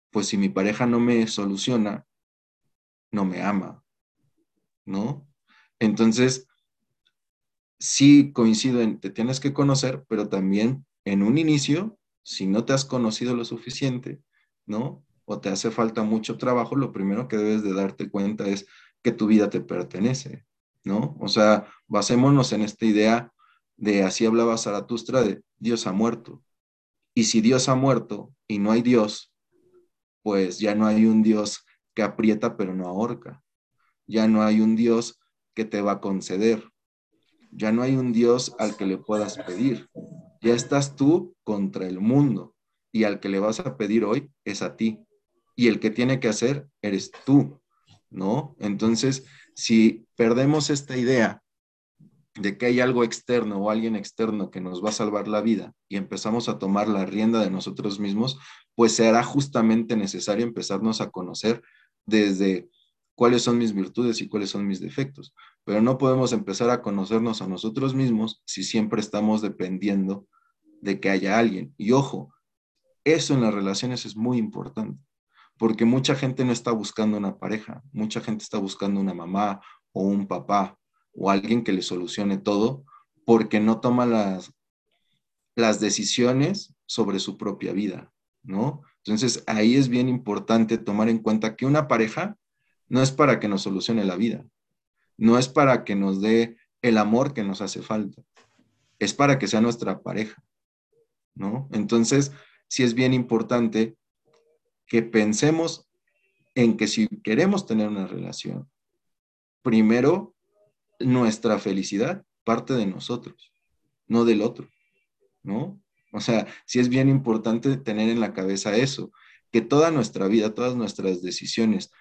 pues si mi pareja no me soluciona, no me ama, ¿no? Entonces, sí coincido en, te tienes que conocer, pero también en un inicio si no te has conocido lo suficiente, ¿no? O te hace falta mucho trabajo, lo primero que debes de darte cuenta es que tu vida te pertenece, ¿no? O sea, basémonos en esta idea de así hablaba Zaratustra de Dios ha muerto. Y si Dios ha muerto y no hay Dios, pues ya no hay un Dios que aprieta pero no ahorca. Ya no hay un Dios que te va a conceder. Ya no hay un Dios al que le puedas pedir. Ya estás tú contra el mundo y al que le vas a pedir hoy es a ti. Y el que tiene que hacer eres tú, ¿no? Entonces, si perdemos esta idea de que hay algo externo o alguien externo que nos va a salvar la vida y empezamos a tomar la rienda de nosotros mismos, pues será justamente necesario empezarnos a conocer desde cuáles son mis virtudes y cuáles son mis defectos. Pero no podemos empezar a conocernos a nosotros mismos si siempre estamos dependiendo de que haya alguien. Y ojo, eso en las relaciones es muy importante, porque mucha gente no está buscando una pareja, mucha gente está buscando una mamá o un papá o alguien que le solucione todo porque no toma las, las decisiones sobre su propia vida, ¿no? Entonces ahí es bien importante tomar en cuenta que una pareja no es para que nos solucione la vida, no es para que nos dé el amor que nos hace falta, es para que sea nuestra pareja, ¿no? Entonces, sí es bien importante que pensemos en que si queremos tener una relación, primero nuestra felicidad parte de nosotros, no del otro, ¿no? O sea, sí es bien importante tener en la cabeza eso, que toda nuestra vida, todas nuestras decisiones,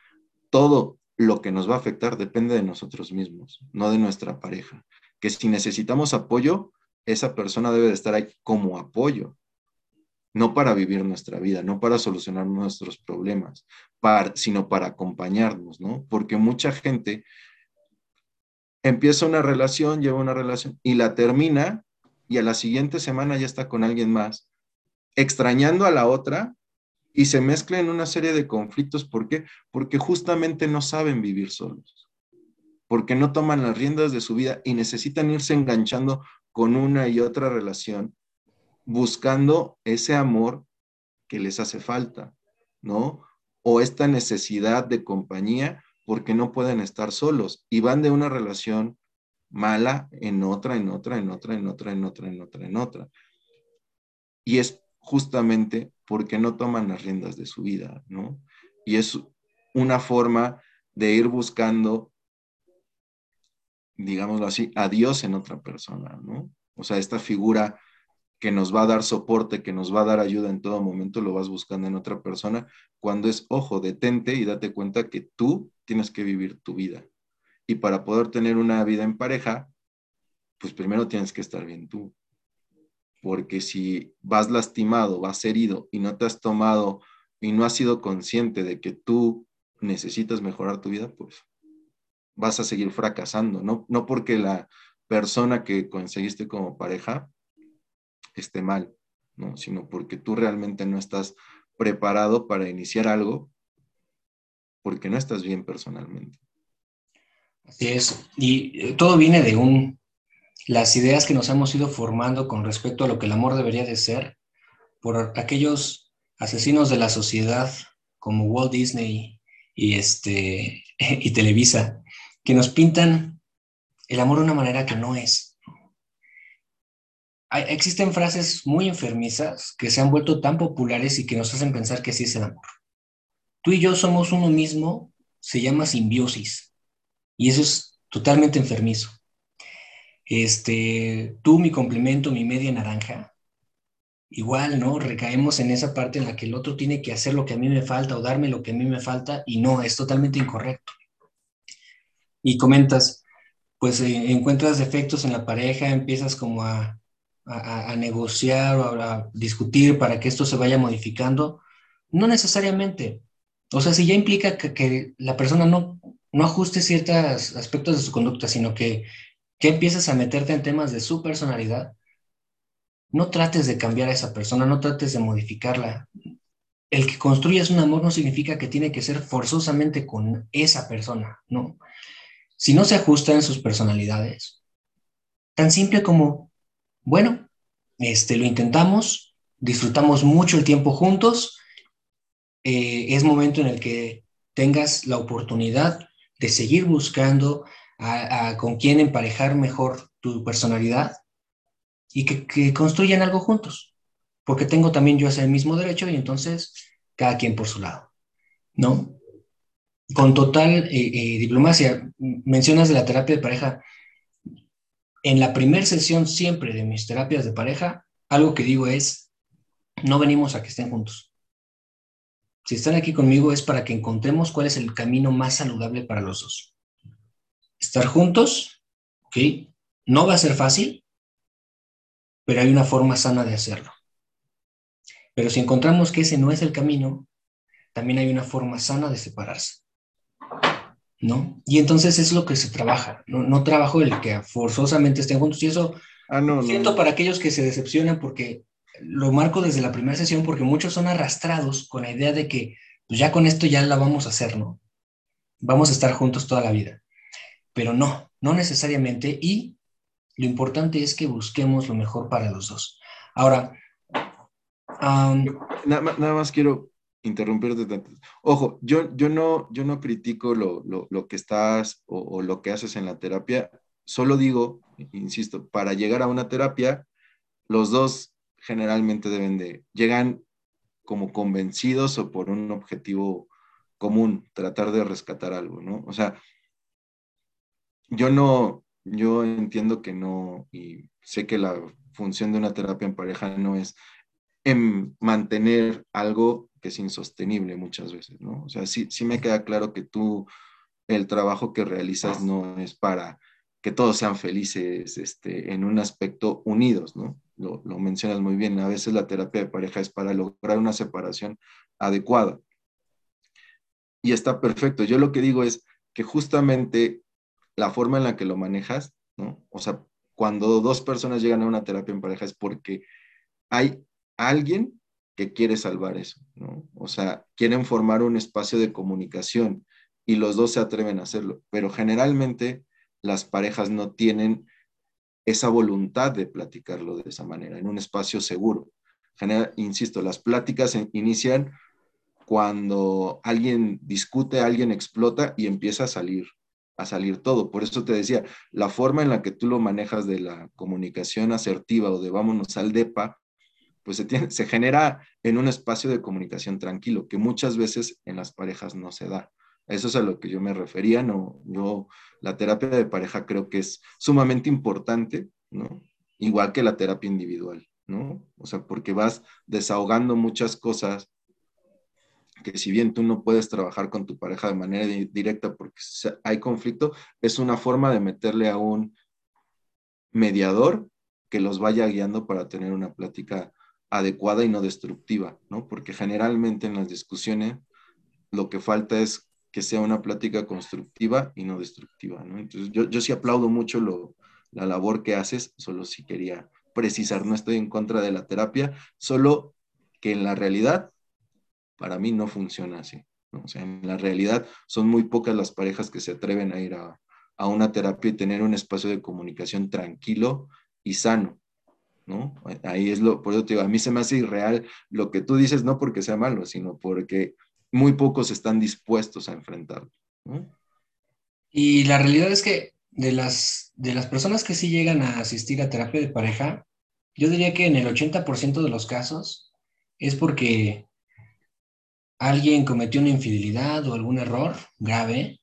todo lo que nos va a afectar depende de nosotros mismos, no de nuestra pareja. Que si necesitamos apoyo, esa persona debe de estar ahí como apoyo, no para vivir nuestra vida, no para solucionar nuestros problemas, sino para acompañarnos, ¿no? Porque mucha gente empieza una relación, lleva una relación y la termina y a la siguiente semana ya está con alguien más, extrañando a la otra y se mezcla en una serie de conflictos. ¿Por qué? Porque justamente no saben vivir solos, porque no toman las riendas de su vida y necesitan irse enganchando con una y otra relación, buscando ese amor que les hace falta, ¿no? O esta necesidad de compañía porque no pueden estar solos y van de una relación mala en otra, en otra, en otra, en otra, en otra, en otra, en otra. Y es justamente porque no toman las riendas de su vida, ¿no? Y es una forma de ir buscando, digámoslo así, a Dios en otra persona, ¿no? O sea, esta figura que nos va a dar soporte, que nos va a dar ayuda en todo momento, lo vas buscando en otra persona, cuando es, ojo, detente y date cuenta que tú tienes que vivir tu vida. Y para poder tener una vida en pareja, pues primero tienes que estar bien tú. Porque si vas lastimado, vas herido y no te has tomado y no has sido consciente de que tú necesitas mejorar tu vida, pues vas a seguir fracasando. No, no porque la persona que conseguiste como pareja esté mal, ¿no? Sino porque tú realmente no estás preparado para iniciar algo porque no estás bien personalmente. Así es. Y eh, todo viene de un, las ideas que nos hemos ido formando con respecto a lo que el amor debería de ser por aquellos asesinos de la sociedad como Walt Disney y, este, y Televisa, que nos pintan el amor de una manera que no es existen frases muy enfermizas que se han vuelto tan populares y que nos hacen pensar que sí es el amor. Tú y yo somos uno mismo, se llama simbiosis, y eso es totalmente enfermizo. Este, tú, mi complemento, mi media naranja, igual, ¿no? Recaemos en esa parte en la que el otro tiene que hacer lo que a mí me falta o darme lo que a mí me falta, y no, es totalmente incorrecto. Y comentas, pues eh, encuentras defectos en la pareja, empiezas como a a, negociar o a, discutir para que esto se vaya modificando? No necesariamente. O sea, si ya implica que, la persona no, no ajuste ciertos aspectos de su conducta, sino que, que empiezas a meterte en temas de su personalidad, no trates de cambiar a esa persona, no trates de modificarla. El que construyas un amor no significa que tiene que ser forzosamente con esa persona, ¿no? Si no se ajusta en sus personalidades, tan simple como bueno, este, lo intentamos, disfrutamos mucho el tiempo juntos. Eh, es momento en el que tengas la oportunidad de seguir buscando, con quién emparejar mejor tu personalidad y que, construyan algo juntos, porque tengo también yo ese mismo derecho y entonces cada quien por su lado, ¿no? Con total eh, eh, diplomacia, mencionas de la terapia de pareja, en la primera sesión siempre de mis terapias de pareja, algo que digo es, no venimos a que estén juntos. Si están aquí conmigo es para que encontremos cuál es el camino más saludable para los dos. Estar juntos, ¿ok? No va a ser fácil, pero hay una forma sana de hacerlo. Pero si encontramos que ese no es el camino, también hay una forma sana de separarse. ¿No? Y entonces es lo que se trabaja. No, trabajo el que forzosamente estén juntos. Y eso ah, no, siento para aquellos que se decepcionan porque lo marco desde la primera sesión porque muchos son arrastrados con la idea de que pues ya con esto ya la vamos a hacer, ¿no? Vamos a estar juntos toda la vida. Pero no, no necesariamente. Y lo importante es que busquemos lo mejor para los dos. Ahora, nada, más quiero interrumpirte tanto. Ojo, yo, yo, no, yo no critico lo, que estás o, lo que haces en la terapia, solo digo, insisto, para llegar a una terapia, los dos generalmente deben de, llegan como convencidos o por un objetivo común, tratar de rescatar algo, ¿no? O sea, yo no, yo entiendo que no, y sé que la función de una terapia en pareja no es en mantener algo que es insostenible muchas veces, ¿no? O sea, sí, sí me queda claro que tú, el trabajo que realizas no es para que todos sean felices este, en un aspecto unidos, ¿no? Lo, lo mencionas muy bien, a veces la terapia de pareja es para lograr una separación adecuada. Y está perfecto. Yo lo que digo es que justamente la forma en la que lo manejas, ¿no? O sea, cuando dos personas llegan a una terapia en pareja es porque hay alguien que quiere salvar eso, ¿no? O sea, quieren formar un espacio de comunicación y los dos se atreven a hacerlo, pero generalmente las parejas no tienen esa voluntad de platicarlo de esa manera, en un espacio seguro. insisto, las pláticas inician cuando alguien discute, alguien explota y empieza a salir, a salir todo. Por eso te decía, la forma en la que tú lo manejas de la comunicación asertiva o de vámonos al DEPA, pues se, tiene, se genera en un espacio de comunicación tranquilo, que muchas veces en las parejas no se da. Eso es a lo que yo me refería, no, yo la terapia de pareja creo que es sumamente importante, ¿no? Igual que la terapia individual, ¿no? O sea, porque vas desahogando muchas cosas que si bien tú no puedes trabajar con tu pareja de manera directa hay conflicto, es una forma de meterle a un mediador que los vaya guiando para tener una plática adecuada y no destructiva, ¿no? Porque generalmente en las discusiones lo que falta es que sea una plática constructiva y no destructiva, ¿no? Entonces yo, yo sí aplaudo mucho la labor que haces, solo si quería precisar, no estoy en contra de la terapia, solo que en la realidad para mí no funciona así. En la realidad son muy pocas las parejas que se atreven a ir a, a una terapia y tener un espacio de comunicación tranquilo y sano. ¿no? Ahí es lo, por eso te digo, a mí se me hace irreal lo que tú dices, no porque sea malo, sino porque muy pocos están dispuestos a enfrentarlo. Y la realidad es que de las, de las personas que sí llegan a asistir a terapia de pareja, yo diría que en el 80% de los casos es porque alguien cometió una infidelidad o algún error grave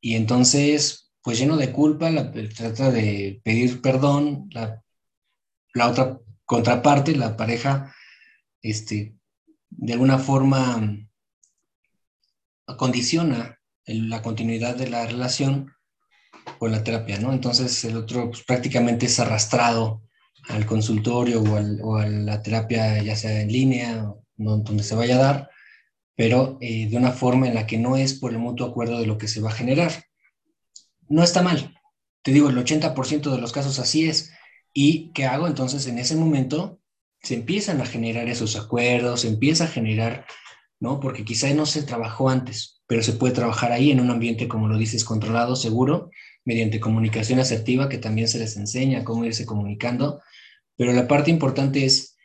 y entonces, pues lleno de culpa, la, trata de pedir perdón, la otra contraparte, la pareja, este, de alguna forma condiciona la continuidad de la relación con la terapia, ¿no? Entonces el otro pues, prácticamente es arrastrado al consultorio o, a la terapia, ya sea en línea, donde se vaya a dar, pero eh, de una forma en la que no es por el mutuo acuerdo de lo que se va a generar. No está mal. Te digo, el 80% de los casos así es. ¿Y qué hago? Entonces, en ese momento se empiezan a generar esos acuerdos, se empieza a generar, ¿no? Porque quizá no se trabajó antes, pero se puede trabajar ahí en un ambiente, como lo dices, controlado, seguro, mediante comunicación asertiva, que también se les enseña cómo irse comunicando. Pero la parte importante es,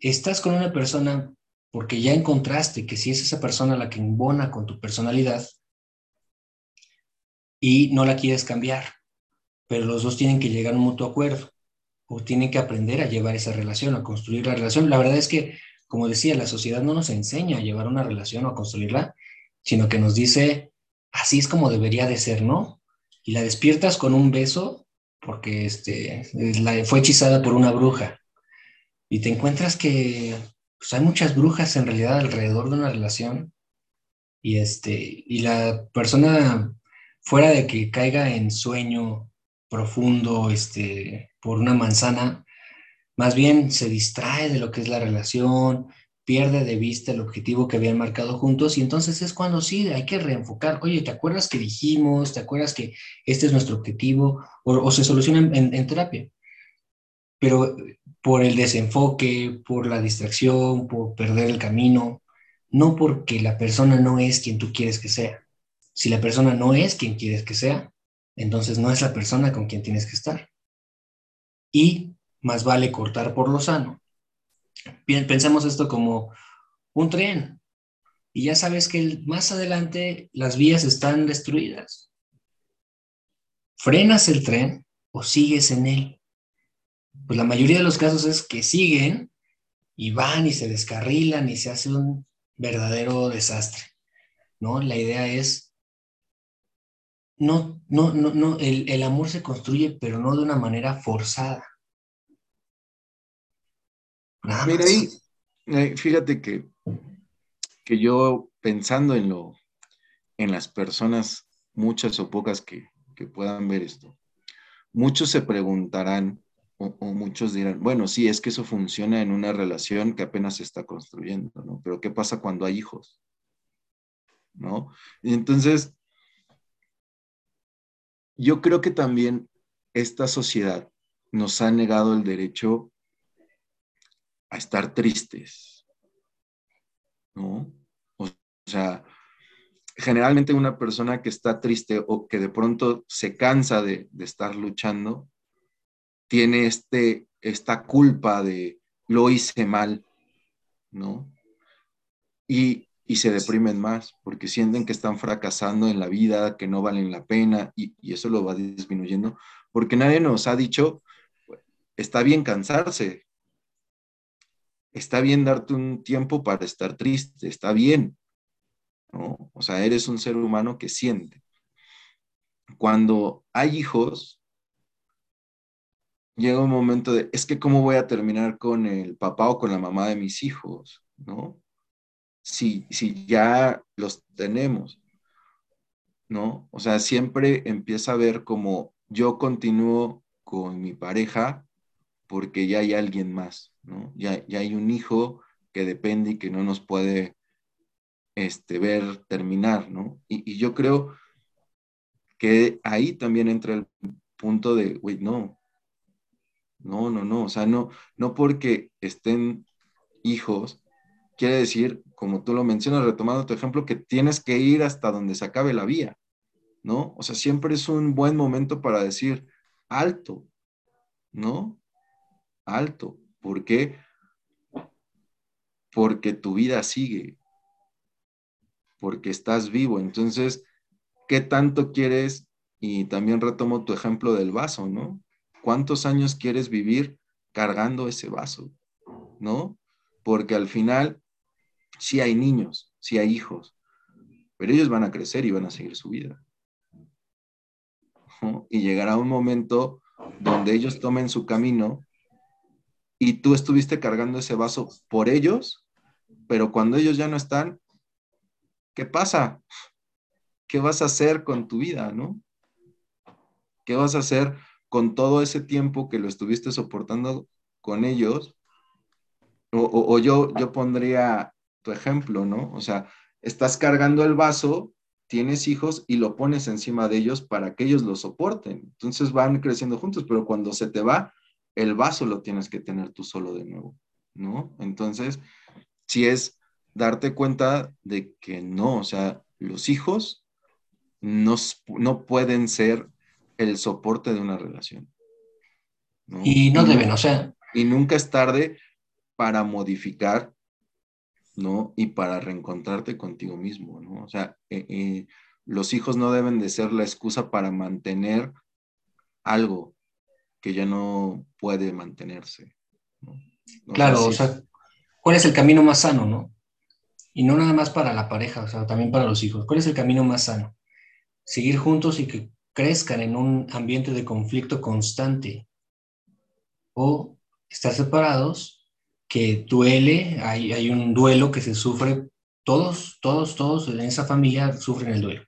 estás con una persona porque ya encontraste que si es esa persona la que embona con tu personalidad, y no la quieres cambiar, pero los dos tienen que llegar a un mutuo acuerdo o tienen que aprender a llevar esa relación, a construir la relación. La verdad es que, como decía, la sociedad no nos enseña a llevar una relación o a construirla, sino que nos dice, así es como debería de ser, ¿no? Y la despiertas con un beso porque este, la, fue hechizada por una bruja. Y te encuentras que pues, hay muchas brujas en realidad alrededor de una relación. Y, este, y la persona, fuera de que caiga en sueño profundo este, por una manzana, más bien se distrae de lo que es la relación, pierde de vista el objetivo que habían marcado juntos y entonces es cuando sí, hay que reenfocar. Oye, ¿te acuerdas que dijimos? ¿Te acuerdas que este es nuestro objetivo? O, se soluciona en, en, terapia. Pero por el desenfoque, por la distracción, por perder el camino, no porque la persona no es quien tú quieres que sea. Si la persona no es quien quieres que sea, entonces no es la persona con quien tienes que estar. Y más vale cortar por lo sano. Pensemos esto como un tren. Y ya sabes que más adelante las vías están destruidas. ¿Frenas el tren o sigues en él? Pues la mayoría de los casos es que siguen y van y se descarrilan y se hace un verdadero desastre. ¿No? La idea es no, no, no, no, el, amor se construye, pero no de una manera forzada. Mira ahí, eh, fíjate que, que yo pensando en lo, en las personas, muchas o pocas que, puedan ver esto, muchos se preguntarán o, muchos dirán, bueno, sí, es que eso funciona en una relación que apenas se está construyendo, ¿no? Pero ¿qué pasa cuando hay hijos? ¿No? Y entonces, yo creo que también esta sociedad nos ha negado el derecho a estar tristes, ¿no? O sea, generalmente una persona que está triste o que de pronto se cansa de, estar luchando, tiene este, esta culpa de lo hice mal, ¿no? Y, y se deprimen más porque sienten que están fracasando en la vida, que no valen la pena y, eso lo va disminuyendo porque nadie nos ha dicho, está bien cansarse, está bien darte un tiempo para estar triste, está bien, ¿no? O sea, eres un ser humano que siente. Cuando hay hijos, llega un momento de, es que cómo voy a terminar con el papá o con la mamá de mis hijos, ¿no? si, si ya los tenemos, ¿no? O sea, siempre empieza a ver como yo continúo con mi pareja porque ya hay alguien más, ¿no? Ya, ya hay un hijo que depende y que no nos puede este, ver terminar, ¿no? Y, yo creo que ahí también entra el punto de, güey, no, no, no, no, o sea, no, no porque estén hijos, quiere decir, como tú lo mencionas, retomando tu ejemplo, que tienes que ir hasta donde se acabe la vía, ¿no? O sea, siempre es un buen momento para decir, alto, ¿no? Alto. ¿Por qué? Porque tu vida sigue, porque estás vivo. Entonces, ¿qué tanto quieres? Y también retomo tu ejemplo del vaso, ¿no? ¿Cuántos años quieres vivir cargando ese vaso? ¿No? Porque al final sí hay niños, sí hay hijos, pero ellos van a crecer y van a seguir su vida. Y llegará un momento donde ellos tomen su camino y tú estuviste cargando ese vaso por ellos, pero cuando ellos ya no están, ¿qué pasa? ¿Qué vas a hacer con tu vida, no? ¿Qué vas a hacer con todo ese tiempo que lo estuviste soportando con ellos? O, yo, yo pondría tu ejemplo, ¿no? O sea, estás cargando el vaso, tienes hijos y lo pones encima de ellos para que ellos lo soporten. Entonces van creciendo juntos, pero cuando se te va, el vaso lo tienes que tener tú solo de nuevo, ¿no? Entonces, si es darte cuenta de que no, o sea, los hijos no, no pueden ser el soporte de una relación. Y no deben, o sea. Y nunca es tarde para modificar ¿no? Y para reencontrarte contigo mismo, ¿no? O sea, eh, eh, los hijos no deben de ser la excusa para mantener algo que ya no puede mantenerse. claro, o sea, ¿cuál es el camino más sano, no? Y no nada más para la pareja, o sea, también para los hijos. ¿Cuál es el camino más sano? Seguir juntos y que crezcan en un ambiente de conflicto constante. O estar separados, que duele, hay, hay un duelo que se sufre, todos, todos, todos en esa familia sufren el duelo.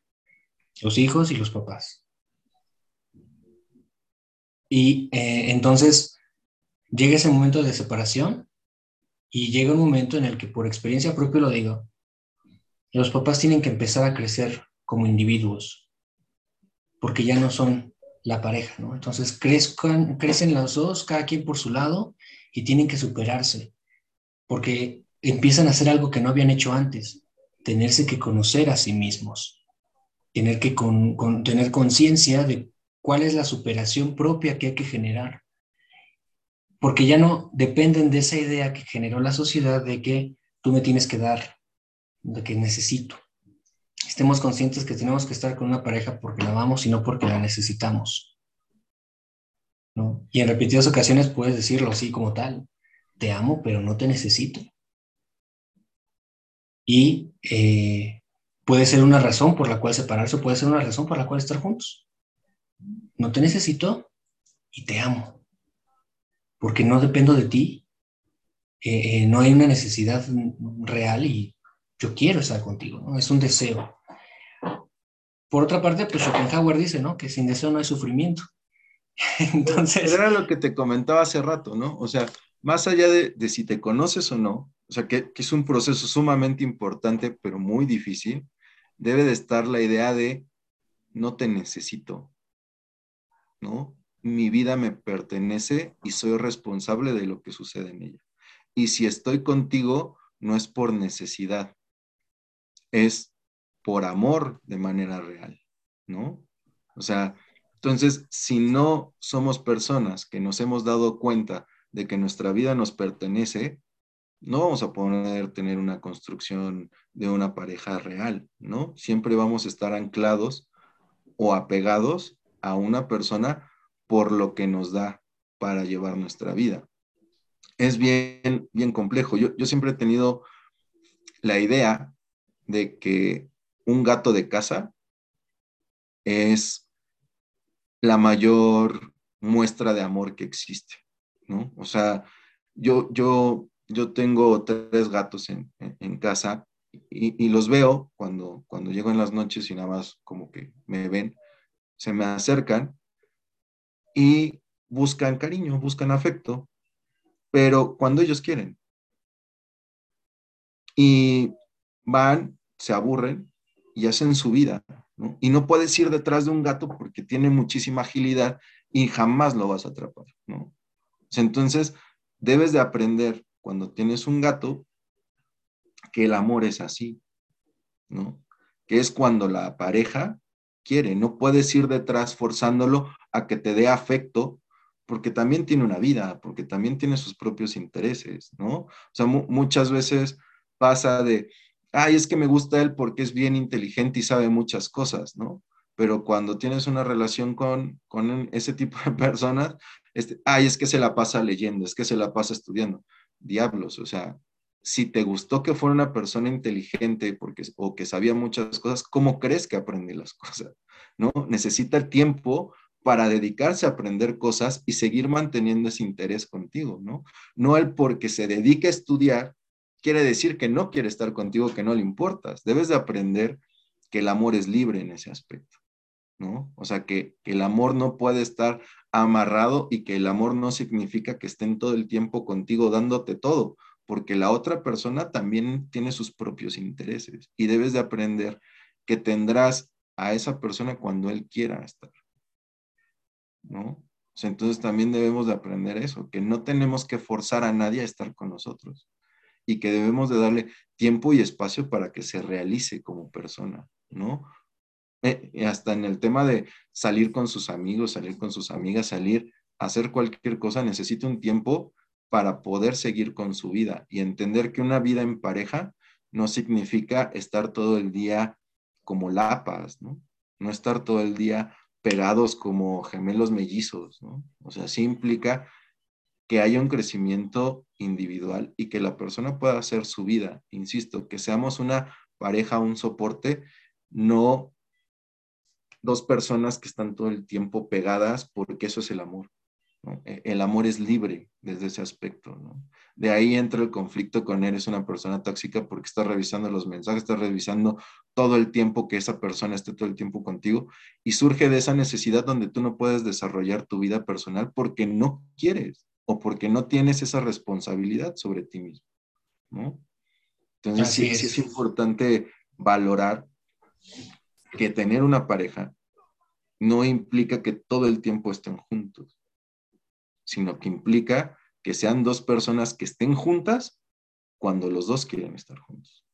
Los hijos y los papás. Y eh, entonces llega ese momento de separación y llega un momento en el que por experiencia propia lo digo, los papás tienen que empezar a crecer como individuos, porque ya no son la pareja, ¿no? Entonces crezcan, crecen los dos, cada quien por su lado, y tienen que superarse, porque empiezan a hacer algo que no habían hecho antes, tenerse que conocer a sí mismos, tener que tener conciencia de cuál es la superación propia que hay que generar porque ya no dependen de esa idea que generó la sociedad de que tú me tienes que dar, de que necesito. Estemos conscientes que tenemos que estar con una pareja porque la amamos y no porque la necesitamos. ¿no? Y en repetidas ocasiones puedes decirlo así como tal, te amo, pero no te necesito. Y eh, puede ser una razón por la cual separarse, puede ser una razón por la cual estar juntos. No te necesito y te amo porque no dependo de ti, eh, eh, no hay una necesidad real y yo quiero estar contigo, ¿no? Es un deseo. Por otra parte, pues Schopenhauer dice, ¿no? Que sin deseo no hay sufrimiento. Entonces... Era lo que te comentaba hace rato, ¿no? O sea, más allá de, si te conoces o no, o sea, que, que, es un proceso sumamente importante, pero muy difícil, debe de estar la idea de no te necesito, ¿no? mi vida me pertenece y soy responsable de lo que sucede en ella. Y si estoy contigo, no es por necesidad, es por amor de manera real, ¿no? O sea, entonces, si no somos personas que nos hemos dado cuenta de que nuestra vida nos pertenece, no vamos a poder tener una construcción de una pareja real, ¿no? Siempre vamos a estar anclados o apegados a una persona por lo que nos da para llevar nuestra vida. Es bien, bien complejo. Yo, siempre he tenido la idea de que un gato de casa es la mayor muestra de amor que existe, ¿no? O sea, yo, yo, yo tengo tres gatos en, casa y, y, los veo cuando, cuando llego en las noches y nada más como que me ven, se me acercan y buscan cariño, buscan afecto, pero cuando ellos quieren. Y van, se aburren y hacen su vida. ¿no? Y no puedes ir detrás de un gato porque tiene muchísima agilidad y jamás lo vas a atrapar. ¿no? Entonces, debes de aprender cuando tienes un gato que el amor es así, ¿no? Que es cuando la pareja quiere, no puedes ir detrás forzándolo a que te dé afecto, porque también tiene una vida, porque también tiene sus propios intereses, ¿no? O sea, muchas veces pasa de, ay, es que me gusta él porque es bien inteligente y sabe muchas cosas, ¿no? Pero cuando tienes una relación con, con ese tipo de personas, este, ay, es que se la pasa leyendo, es que se la pasa estudiando. Diablos, o sea, si te gustó que fuera una persona inteligente porque, o que sabía muchas cosas, ¿cómo crees que aprende las cosas? ¿No? Necesita el tiempo para dedicarse a aprender cosas y seguir manteniendo ese interés contigo, ¿no? No el porque se dedique a estudiar quiere decir que no quiere estar contigo, que no le importas. Debes de aprender que el amor es libre en ese aspecto, ¿no? O sea, que, el amor no puede estar amarrado y que el amor no significa que estén todo el tiempo contigo dándote todo, porque la otra persona también tiene sus propios intereses y debes de aprender que tendrás a esa persona cuando él quiera estar. ¿No? entonces también debemos de aprender eso, que no tenemos que forzar a nadie a estar con nosotros y que debemos de darle tiempo y espacio para que se realice como persona, ¿no? Eh, hasta en el tema de salir con sus amigos, salir con sus amigas, salir, hacer cualquier cosa, necesita un tiempo para poder seguir con su vida y entender que una vida en pareja no significa estar todo el día como lapas, ¿no? No estar todo el día pegados como gemelos mellizos, ¿no? O sea, sí implica que haya un crecimiento individual y que la persona pueda hacer su vida. Insisto, que seamos una pareja, un soporte, no dos personas que están todo el tiempo pegadas porque eso es el amor. E, el amor es libre desde ese aspecto. De ahí entra el conflicto con él, es una persona tóxica porque está revisando los mensajes, está revisando todo el tiempo que esa persona esté todo el tiempo contigo y surge de esa necesidad donde tú no puedes desarrollar tu vida personal porque no quieres o porque no tienes esa responsabilidad sobre ti mismo. Entonces sí es importante valorar que tener una pareja no implica que todo el tiempo estén juntos sino que implica que sean dos personas que estén juntas cuando los dos quieren estar juntos.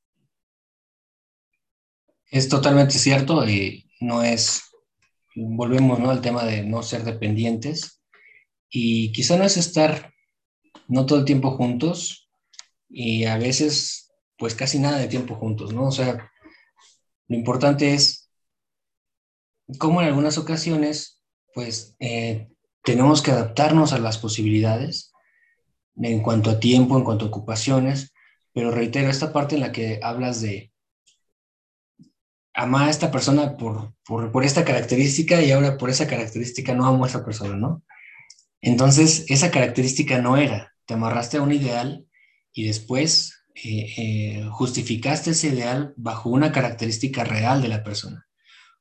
Es totalmente cierto y no es, volvemos ¿no? al tema de no ser dependientes y quizá no es estar no todo el tiempo juntos y a veces pues casi nada de tiempo juntos, ¿no? O sea, lo importante es cómo en algunas ocasiones pues eh, tenemos que adaptarnos a las posibilidades en cuanto a tiempo, en cuanto a ocupaciones, pero reitero, esta parte en la que hablas de amar a esta persona por, por, esta característica y ahora por esa característica no amo a esa persona, ¿no? Entonces, esa característica no era, te amarraste a un ideal y después eh, eh, justificaste ese ideal bajo una característica real de la persona.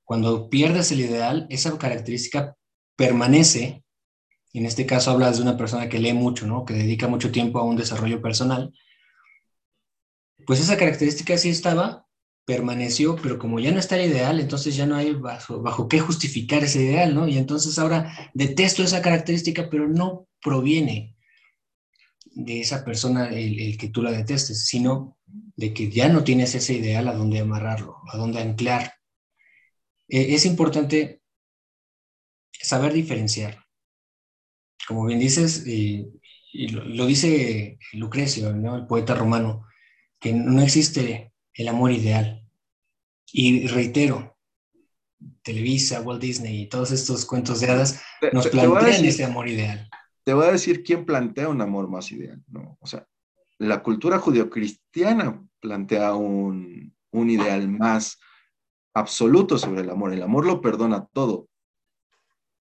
Cuando pierdes el ideal, esa característica permanece en este caso hablas de una persona que lee mucho, ¿no? Que dedica mucho tiempo a un desarrollo personal. Pues esa característica sí estaba, permaneció, pero como ya no está el ideal, entonces ya no hay bajo, qué justificar ese ideal, ¿no? Y entonces ahora detesto esa característica, pero no proviene de esa persona el, que tú la detestes, sino de que ya no tienes ese ideal a dónde amarrarlo, a dónde anclar. E, es importante saber diferenciar como bien dices, y, lo, dice Lucrecio, el poeta romano, que no existe el amor ideal. Y reitero, Televisa, Walt Disney y todos estos cuentos de hadas nos plantean ese amor ideal. Te voy a decir quién plantea un amor más ideal, ¿no? O sea, la cultura judeocristiana plantea un, un ideal más absoluto sobre el amor. El amor lo perdona todo.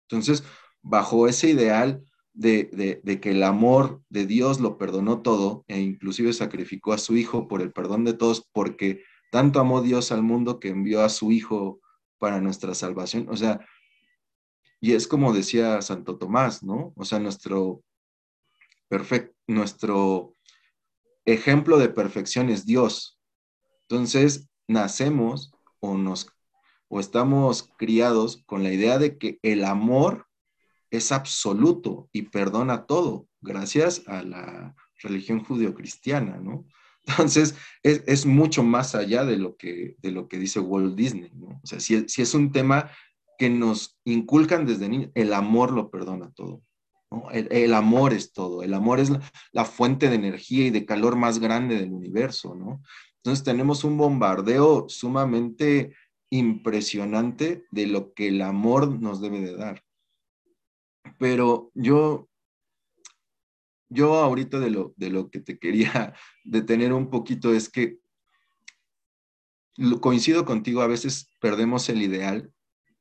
Entonces, bajo ese ideal, de, que el amor de Dios lo perdonó todo e inclusive sacrificó a su Hijo por el perdón de todos, porque tanto amó Dios al mundo que envió a su Hijo para nuestra salvación. O sea, y es como decía Santo Tomás, ¿no? O sea, nuestro, nuestro ejemplo de perfección es Dios. Entonces, nacemos o nos o estamos criados con la idea de que el amor es absoluto y perdona todo, gracias a la religión judio-cristiana, ¿no? Entonces, es, mucho más allá de lo que, de lo que dice Walt Disney, ¿no? O sea, si, es un tema que nos inculcan desde niños, el amor lo perdona todo. ¿no? El, amor es todo, el amor es la, la, fuente de energía y de calor más grande del universo, ¿no? Entonces tenemos un bombardeo sumamente impresionante de lo que el amor nos debe de dar. Pero yo, yo ahorita de lo, de lo que te quería detener un poquito es que coincido contigo, a veces perdemos el ideal,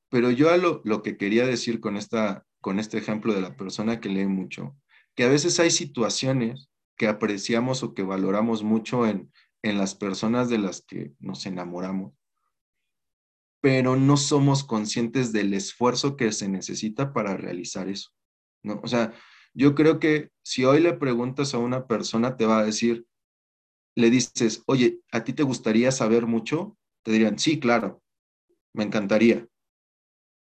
pero yo lo, lo que quería decir con, esta, con este ejemplo de la persona que lee mucho, que a veces hay situaciones que apreciamos o que valoramos mucho en, en las personas de las que nos enamoramos, pero no somos conscientes del esfuerzo que se necesita para realizar eso. ¿no? O sea, yo creo que si hoy le preguntas a una persona, te va a decir, le dices, oye, ¿a ti te gustaría saber mucho? Te dirían, sí, claro, me encantaría,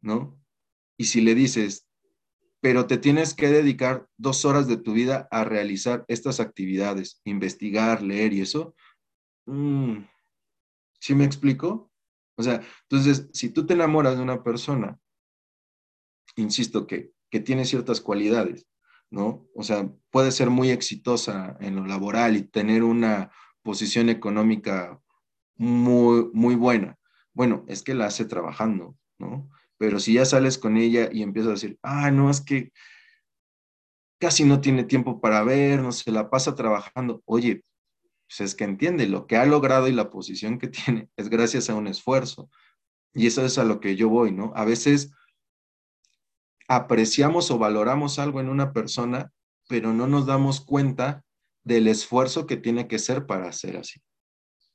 ¿no? Y si le dices, pero te tienes que dedicar dos horas de tu vida a realizar estas actividades, investigar, leer y eso, mm, ¿sí me explico? O sea, entonces, si tú te enamoras de una persona, insisto que, que tiene ciertas cualidades, ¿no? O sea, puede ser muy exitosa en lo laboral y tener una posición económica muy, muy buena, Bueno, es que la hace trabajando, ¿no? Pero si ya sales con ella y empiezas a decir, ah, no, es que casi no tiene tiempo para ver, no se la pasa trabajando. Oye, pues es que entiende, lo que ha logrado y la posición que tiene es gracias a un esfuerzo. Y eso es a lo que yo voy, ¿no? A veces apreciamos o valoramos algo en una persona, pero no nos damos cuenta del esfuerzo que tiene que ser para ser así,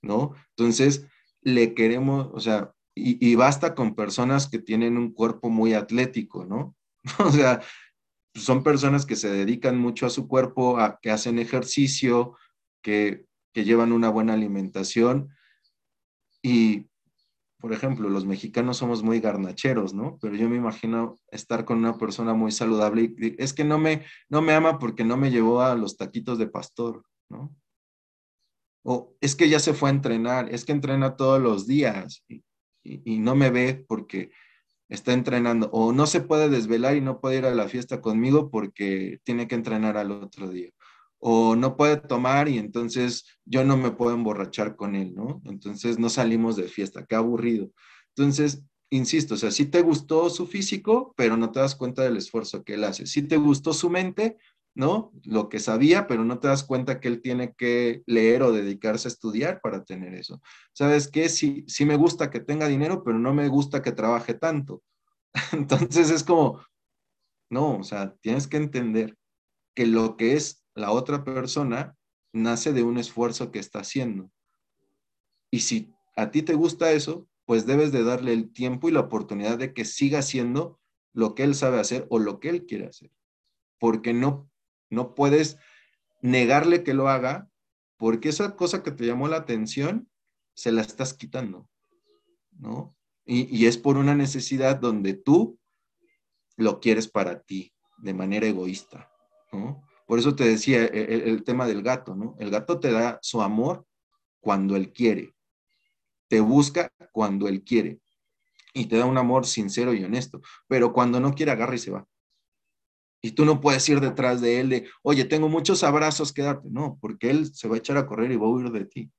¿no? Entonces, le queremos, o sea, y, y basta con personas que tienen un cuerpo muy atlético, ¿no? o sea, son personas que se dedican mucho a su cuerpo, a, que hacen ejercicio, que, que llevan una buena alimentación y por ejemplo, los mexicanos somos muy garnacheros, ¿no? Pero yo me imagino estar con una persona muy saludable y es que no me, no me ama porque no me llevó a los taquitos de pastor, ¿no? O es que ya se fue a entrenar, es que entrena todos los días y, y no me ve porque está entrenando. O no se puede desvelar y no puede ir a la fiesta conmigo porque tiene que entrenar al otro día o no puede tomar y entonces yo no me puedo emborrachar con él, ¿no? Entonces no salimos de fiesta, qué aburrido. Entonces, insisto, o sea, sí te gustó su físico, pero no te das cuenta del esfuerzo que él hace. Sí te gustó su mente, ¿no? Lo que sabía, pero no te das cuenta que él tiene que leer o dedicarse a estudiar para tener eso. ¿Sabes qué? Sí, sí me gusta que tenga dinero, pero no me gusta que trabaje tanto. Entonces es como, no, o sea, tienes que entender que lo que es la otra persona nace de un esfuerzo que está haciendo. Y si a ti te gusta eso, pues debes de darle el tiempo y la oportunidad de que siga haciendo lo que él sabe hacer o lo que él quiere hacer. Porque no, no puedes negarle que lo haga porque esa cosa que te llamó la atención se la estás quitando, ¿no? Y, y es por una necesidad donde tú lo quieres para ti de manera egoísta, ¿no? Por eso te decía e, e, el, tema del gato, ¿no? El gato te da su amor cuando él quiere, te busca cuando él quiere y te da un amor sincero y honesto, pero cuando no quiere agarra y se va. Y tú no puedes ir detrás de él de, oye, tengo muchos abrazos que darte. No, porque él se va a echar a correr y va a huir de ti,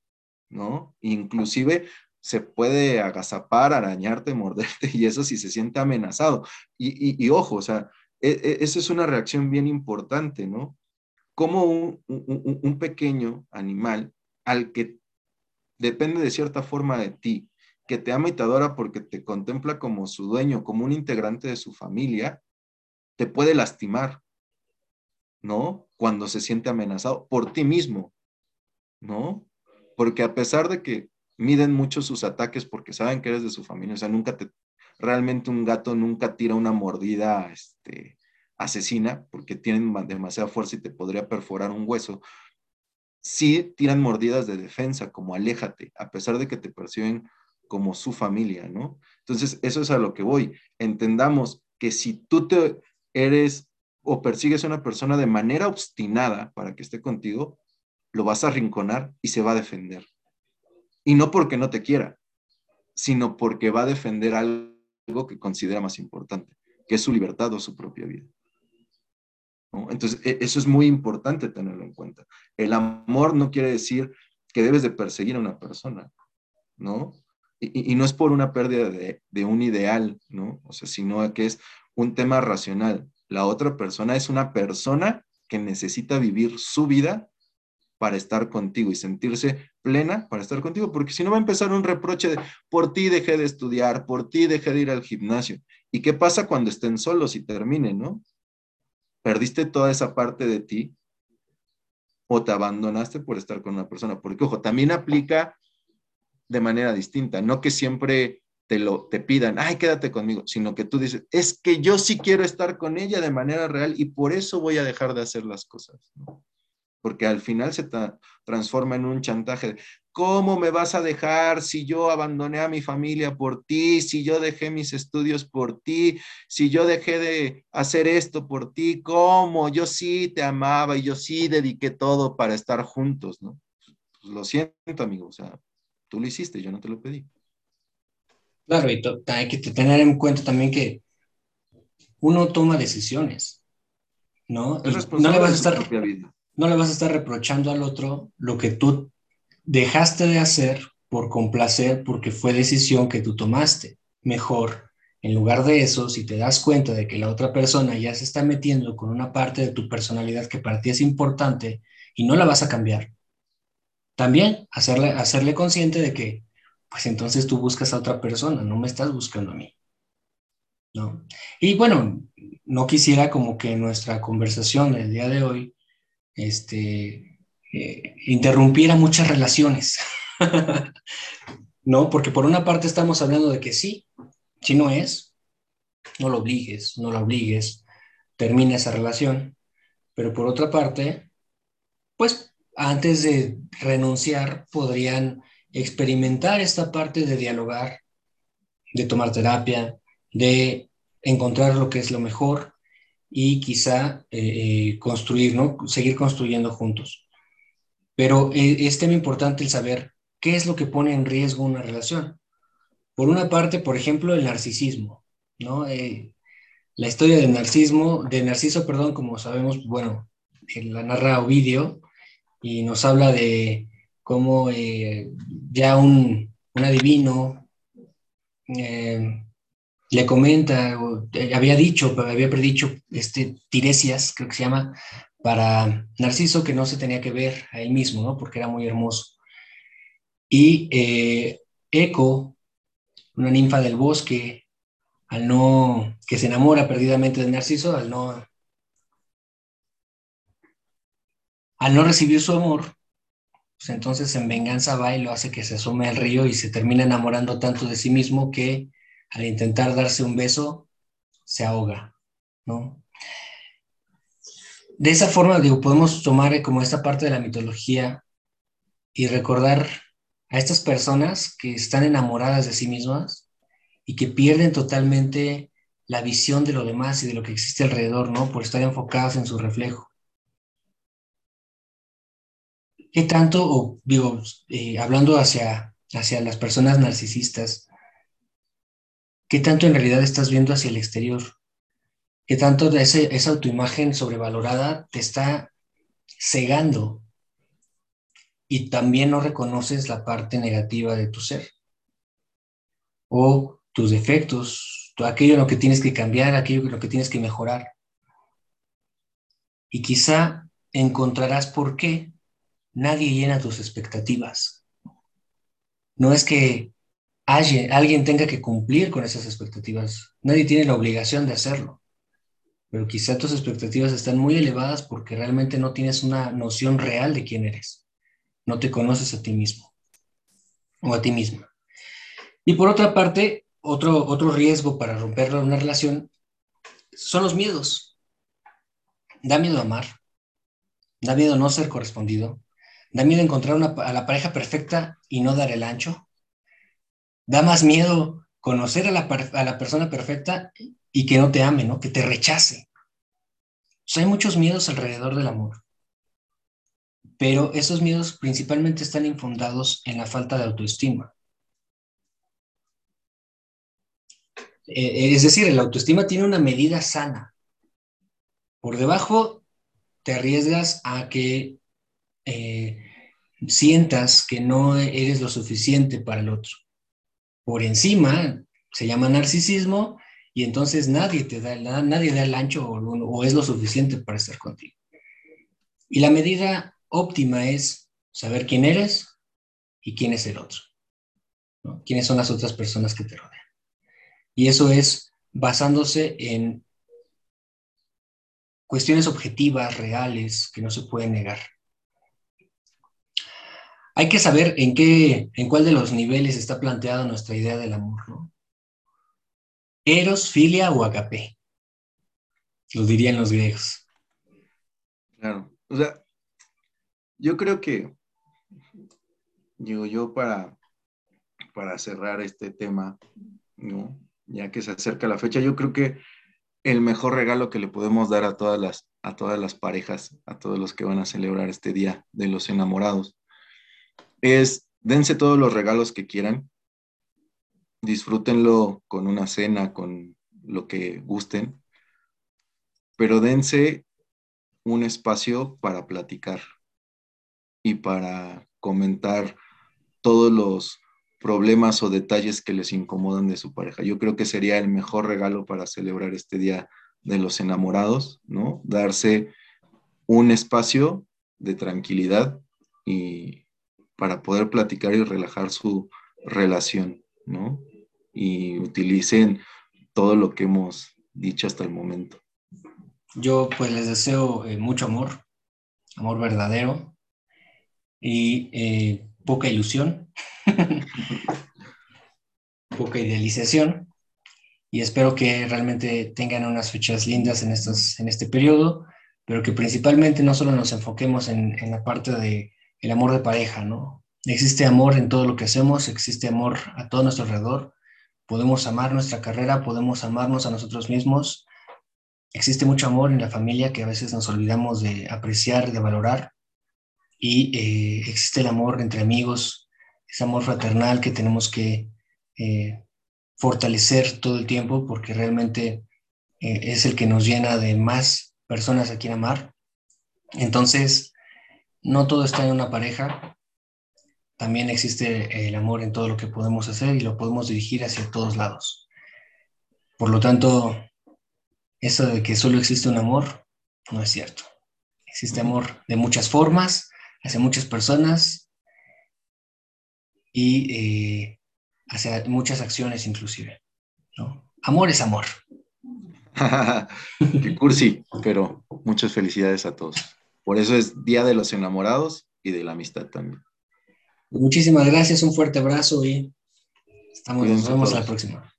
¿no? Inclusive se puede agazapar, arañarte, morderte y eso si se siente amenazado. Y, y, ojo, o sea, e, esa es una reacción bien importante, ¿no? como un, pequeño animal al que depende de cierta forma de ti, que te ama y te adora porque te contempla como su dueño, como un integrante de su familia, te puede lastimar, ¿no? Cuando se siente amenazado por ti mismo, ¿no? Porque a pesar de que miden mucho sus ataques porque saben que eres de su familia, o sea, nunca te, realmente un gato nunca tira una mordida, este, asesina, porque tienen demasiada fuerza y te podría perforar un hueso, sí tiran mordidas de defensa, como aléjate, a pesar de que te perciben como su familia, ¿no? Entonces, eso es a lo que voy. Entendamos que si tú te eres o persigues a una persona de manera obstinada para que esté contigo, lo vas a rinconar y se va a defender. Y no porque no te quiera, sino porque va a defender algo que considera más importante, que es su libertad o su propia vida. Entonces, e, eso es muy importante tenerlo en cuenta. El amor no quiere decir que debes de perseguir a una persona, ¿no? Y, no es por una pérdida de, de, un ideal, ¿no? O sea, sino que es un tema racional. La otra persona es una persona que necesita vivir su vida para estar contigo y sentirse plena para estar contigo, porque si no va a empezar un reproche de, por ti dejé de estudiar, por ti dejé de ir al gimnasio. ¿Y qué pasa cuando estén solos y terminen, no? perdiste toda esa parte de ti o te abandonaste por estar con una persona. Porque, ojo, también aplica de manera distinta, no que siempre te lo te pidan, ay, quédate conmigo, sino que tú dices, es que yo sí quiero estar con ella de manera real y por eso voy a dejar de hacer las cosas. ¿no? Porque al final se transforma en un chantaje. ¿Cómo me vas a dejar si yo abandoné a mi familia por ti, si yo dejé mis estudios por ti, si yo dejé de hacer esto por ti? ¿Cómo? Yo sí te amaba y yo sí dediqué todo para estar juntos, ¿no? Pues lo siento, amigo, o sea, tú lo hiciste, yo no te lo pedí. Claro, y hay que tener en cuenta también que uno toma decisiones, ¿no? no le vas a estar... Vida no le vas a estar reprochando al otro lo que tú dejaste de hacer por complacer porque fue decisión que tú tomaste. Mejor, en lugar de eso, si te das cuenta de que la otra persona ya se está metiendo con una parte de tu personalidad que para ti es importante y no la vas a cambiar, también hacerle, hacerle consciente de que, pues entonces tú buscas a otra persona, no me estás buscando a mí. ¿No? Y bueno, no quisiera como que nuestra conversación del día de hoy este, eh, interrumpiera muchas relaciones. ¿No? Porque por una parte estamos hablando de que sí, si no es, no lo obligues, no lo obligues, termina esa relación. Pero por otra parte, pues antes de renunciar podrían experimentar esta parte de dialogar, de tomar terapia, de encontrar lo que es lo mejor y quizá eh, eh, construir, ¿no? Seguir construyendo juntos. Pero eh, es tema importante el saber qué es lo que pone en riesgo una relación. Por una parte, por ejemplo, el narcisismo, ¿no? la historia del narcismo, de Narciso, perdón, como sabemos, bueno, la narra Ovidio y nos habla de cómo ya un, un adivino le comenta, eh, había dicho, había predicho este, Tiresias, creo que se llama, para Narciso que no se tenía que ver a él mismo, ¿no? Porque era muy hermoso. Y eh, Eco, una ninfa del bosque, al no, que se enamora perdidamente de Narciso, al no, al no recibir su amor, pues entonces en venganza va y lo hace que se asome al río y se termina enamorando tanto de sí mismo que al intentar darse un beso, se ahoga, ¿no? De esa forma, digo, podemos tomar como esta parte de la mitología y recordar a estas personas que están enamoradas de sí mismas y que pierden totalmente la visión de lo demás y de lo que existe alrededor, ¿no? Por estar enfocadas en su reflejo. ¿Qué tanto, o digo, eh, hablando hacia, hacia las personas narcisistas, ¿Qué tanto en realidad estás viendo hacia el exterior? ¿Qué tanto de esa autoimagen sobrevalorada te está cegando? Y también no reconoces la parte negativa de tu ser. O tus defectos, aquello en lo que tienes que cambiar, aquello en lo que tienes que mejorar. Y quizá encontrarás por qué nadie llena tus expectativas. No es que alguien, tenga que cumplir con esas expectativas. Nadie tiene la obligación de hacerlo. Pero quizá tus expectativas están muy elevadas porque realmente no tienes una noción real de quién eres. No te conoces a ti mismo o a ti misma. Y por otra parte, otro, otro riesgo para romper una relación son los miedos. Da miedo amar, da miedo no ser correspondido, da miedo encontrar a la pareja perfecta y no dar el ancho, Da más miedo conocer a la, persona perfecta y que no te ame, ¿no? Que te rechace. hay muchos miedos alrededor del amor. Pero esos miedos principalmente están infundados en la falta de autoestima. Eh, es decir, la autoestima tiene una medida sana. Por debajo te arriesgas a que eh, sientas que no eres lo suficiente para el otro por encima, se llama narcisismo, y entonces nadie te da, nadie da el ancho o, es lo suficiente para estar contigo. Y la medida óptima es saber quién eres y quién es el otro. ¿Quiénes son las otras personas que te rodean? Y eso es basándose en cuestiones objetivas, reales, que no se pueden negar hay que saber en qué, en cuál de los niveles está planteada nuestra idea del amor, ¿no? Eros, filia o agape. Lo dirían los griegos. Claro. O sea, yo creo que, digo yo, para, para cerrar este tema, ¿no? Ya que se acerca la fecha, yo creo que el mejor regalo que le podemos dar a todas las, a todas las parejas, a todos los que van a celebrar este día de los enamorados, es dense todos los regalos que quieran, disfrútenlo con una cena, con lo que gusten, pero dense un espacio para platicar y para comentar todos los problemas o detalles que les incomodan de su pareja. Yo creo que sería el mejor regalo para celebrar este Día de los Enamorados, ¿no? Darse un espacio de tranquilidad y para poder platicar y relajar su relación, ¿no? Y utilicen todo lo que hemos dicho hasta el momento. Yo pues les deseo eh, mucho amor, amor verdadero y eh, poca ilusión, poca idealización y espero que realmente tengan unas fechas lindas en, estos, en este periodo, pero que principalmente no solo nos enfoquemos en, en la parte de el amor de pareja, ¿no? Existe amor en todo lo que hacemos, existe amor a todo nuestro alrededor, podemos amar nuestra carrera, podemos amarnos a nosotros mismos, existe mucho amor en la familia que a veces nos olvidamos de apreciar, de valorar, y eh, existe el amor entre amigos, ese amor fraternal que tenemos que eh, fortalecer todo el tiempo porque realmente eh, es el que nos llena de más personas a quien amar. Entonces, no todo está en una pareja, también existe el amor en todo lo que podemos hacer y lo podemos dirigir hacia todos lados. Por lo tanto, eso de que solo existe un amor no es cierto. Existe amor de muchas formas, hacia muchas personas y eh, hacia muchas acciones inclusive. Amor es amor. Qué cursi, pero muchas felicidades a todos. Por eso es Día de los Enamorados y de la Amistad también. Muchísimas gracias, un fuerte abrazo y estamos, nos vemos la próxima.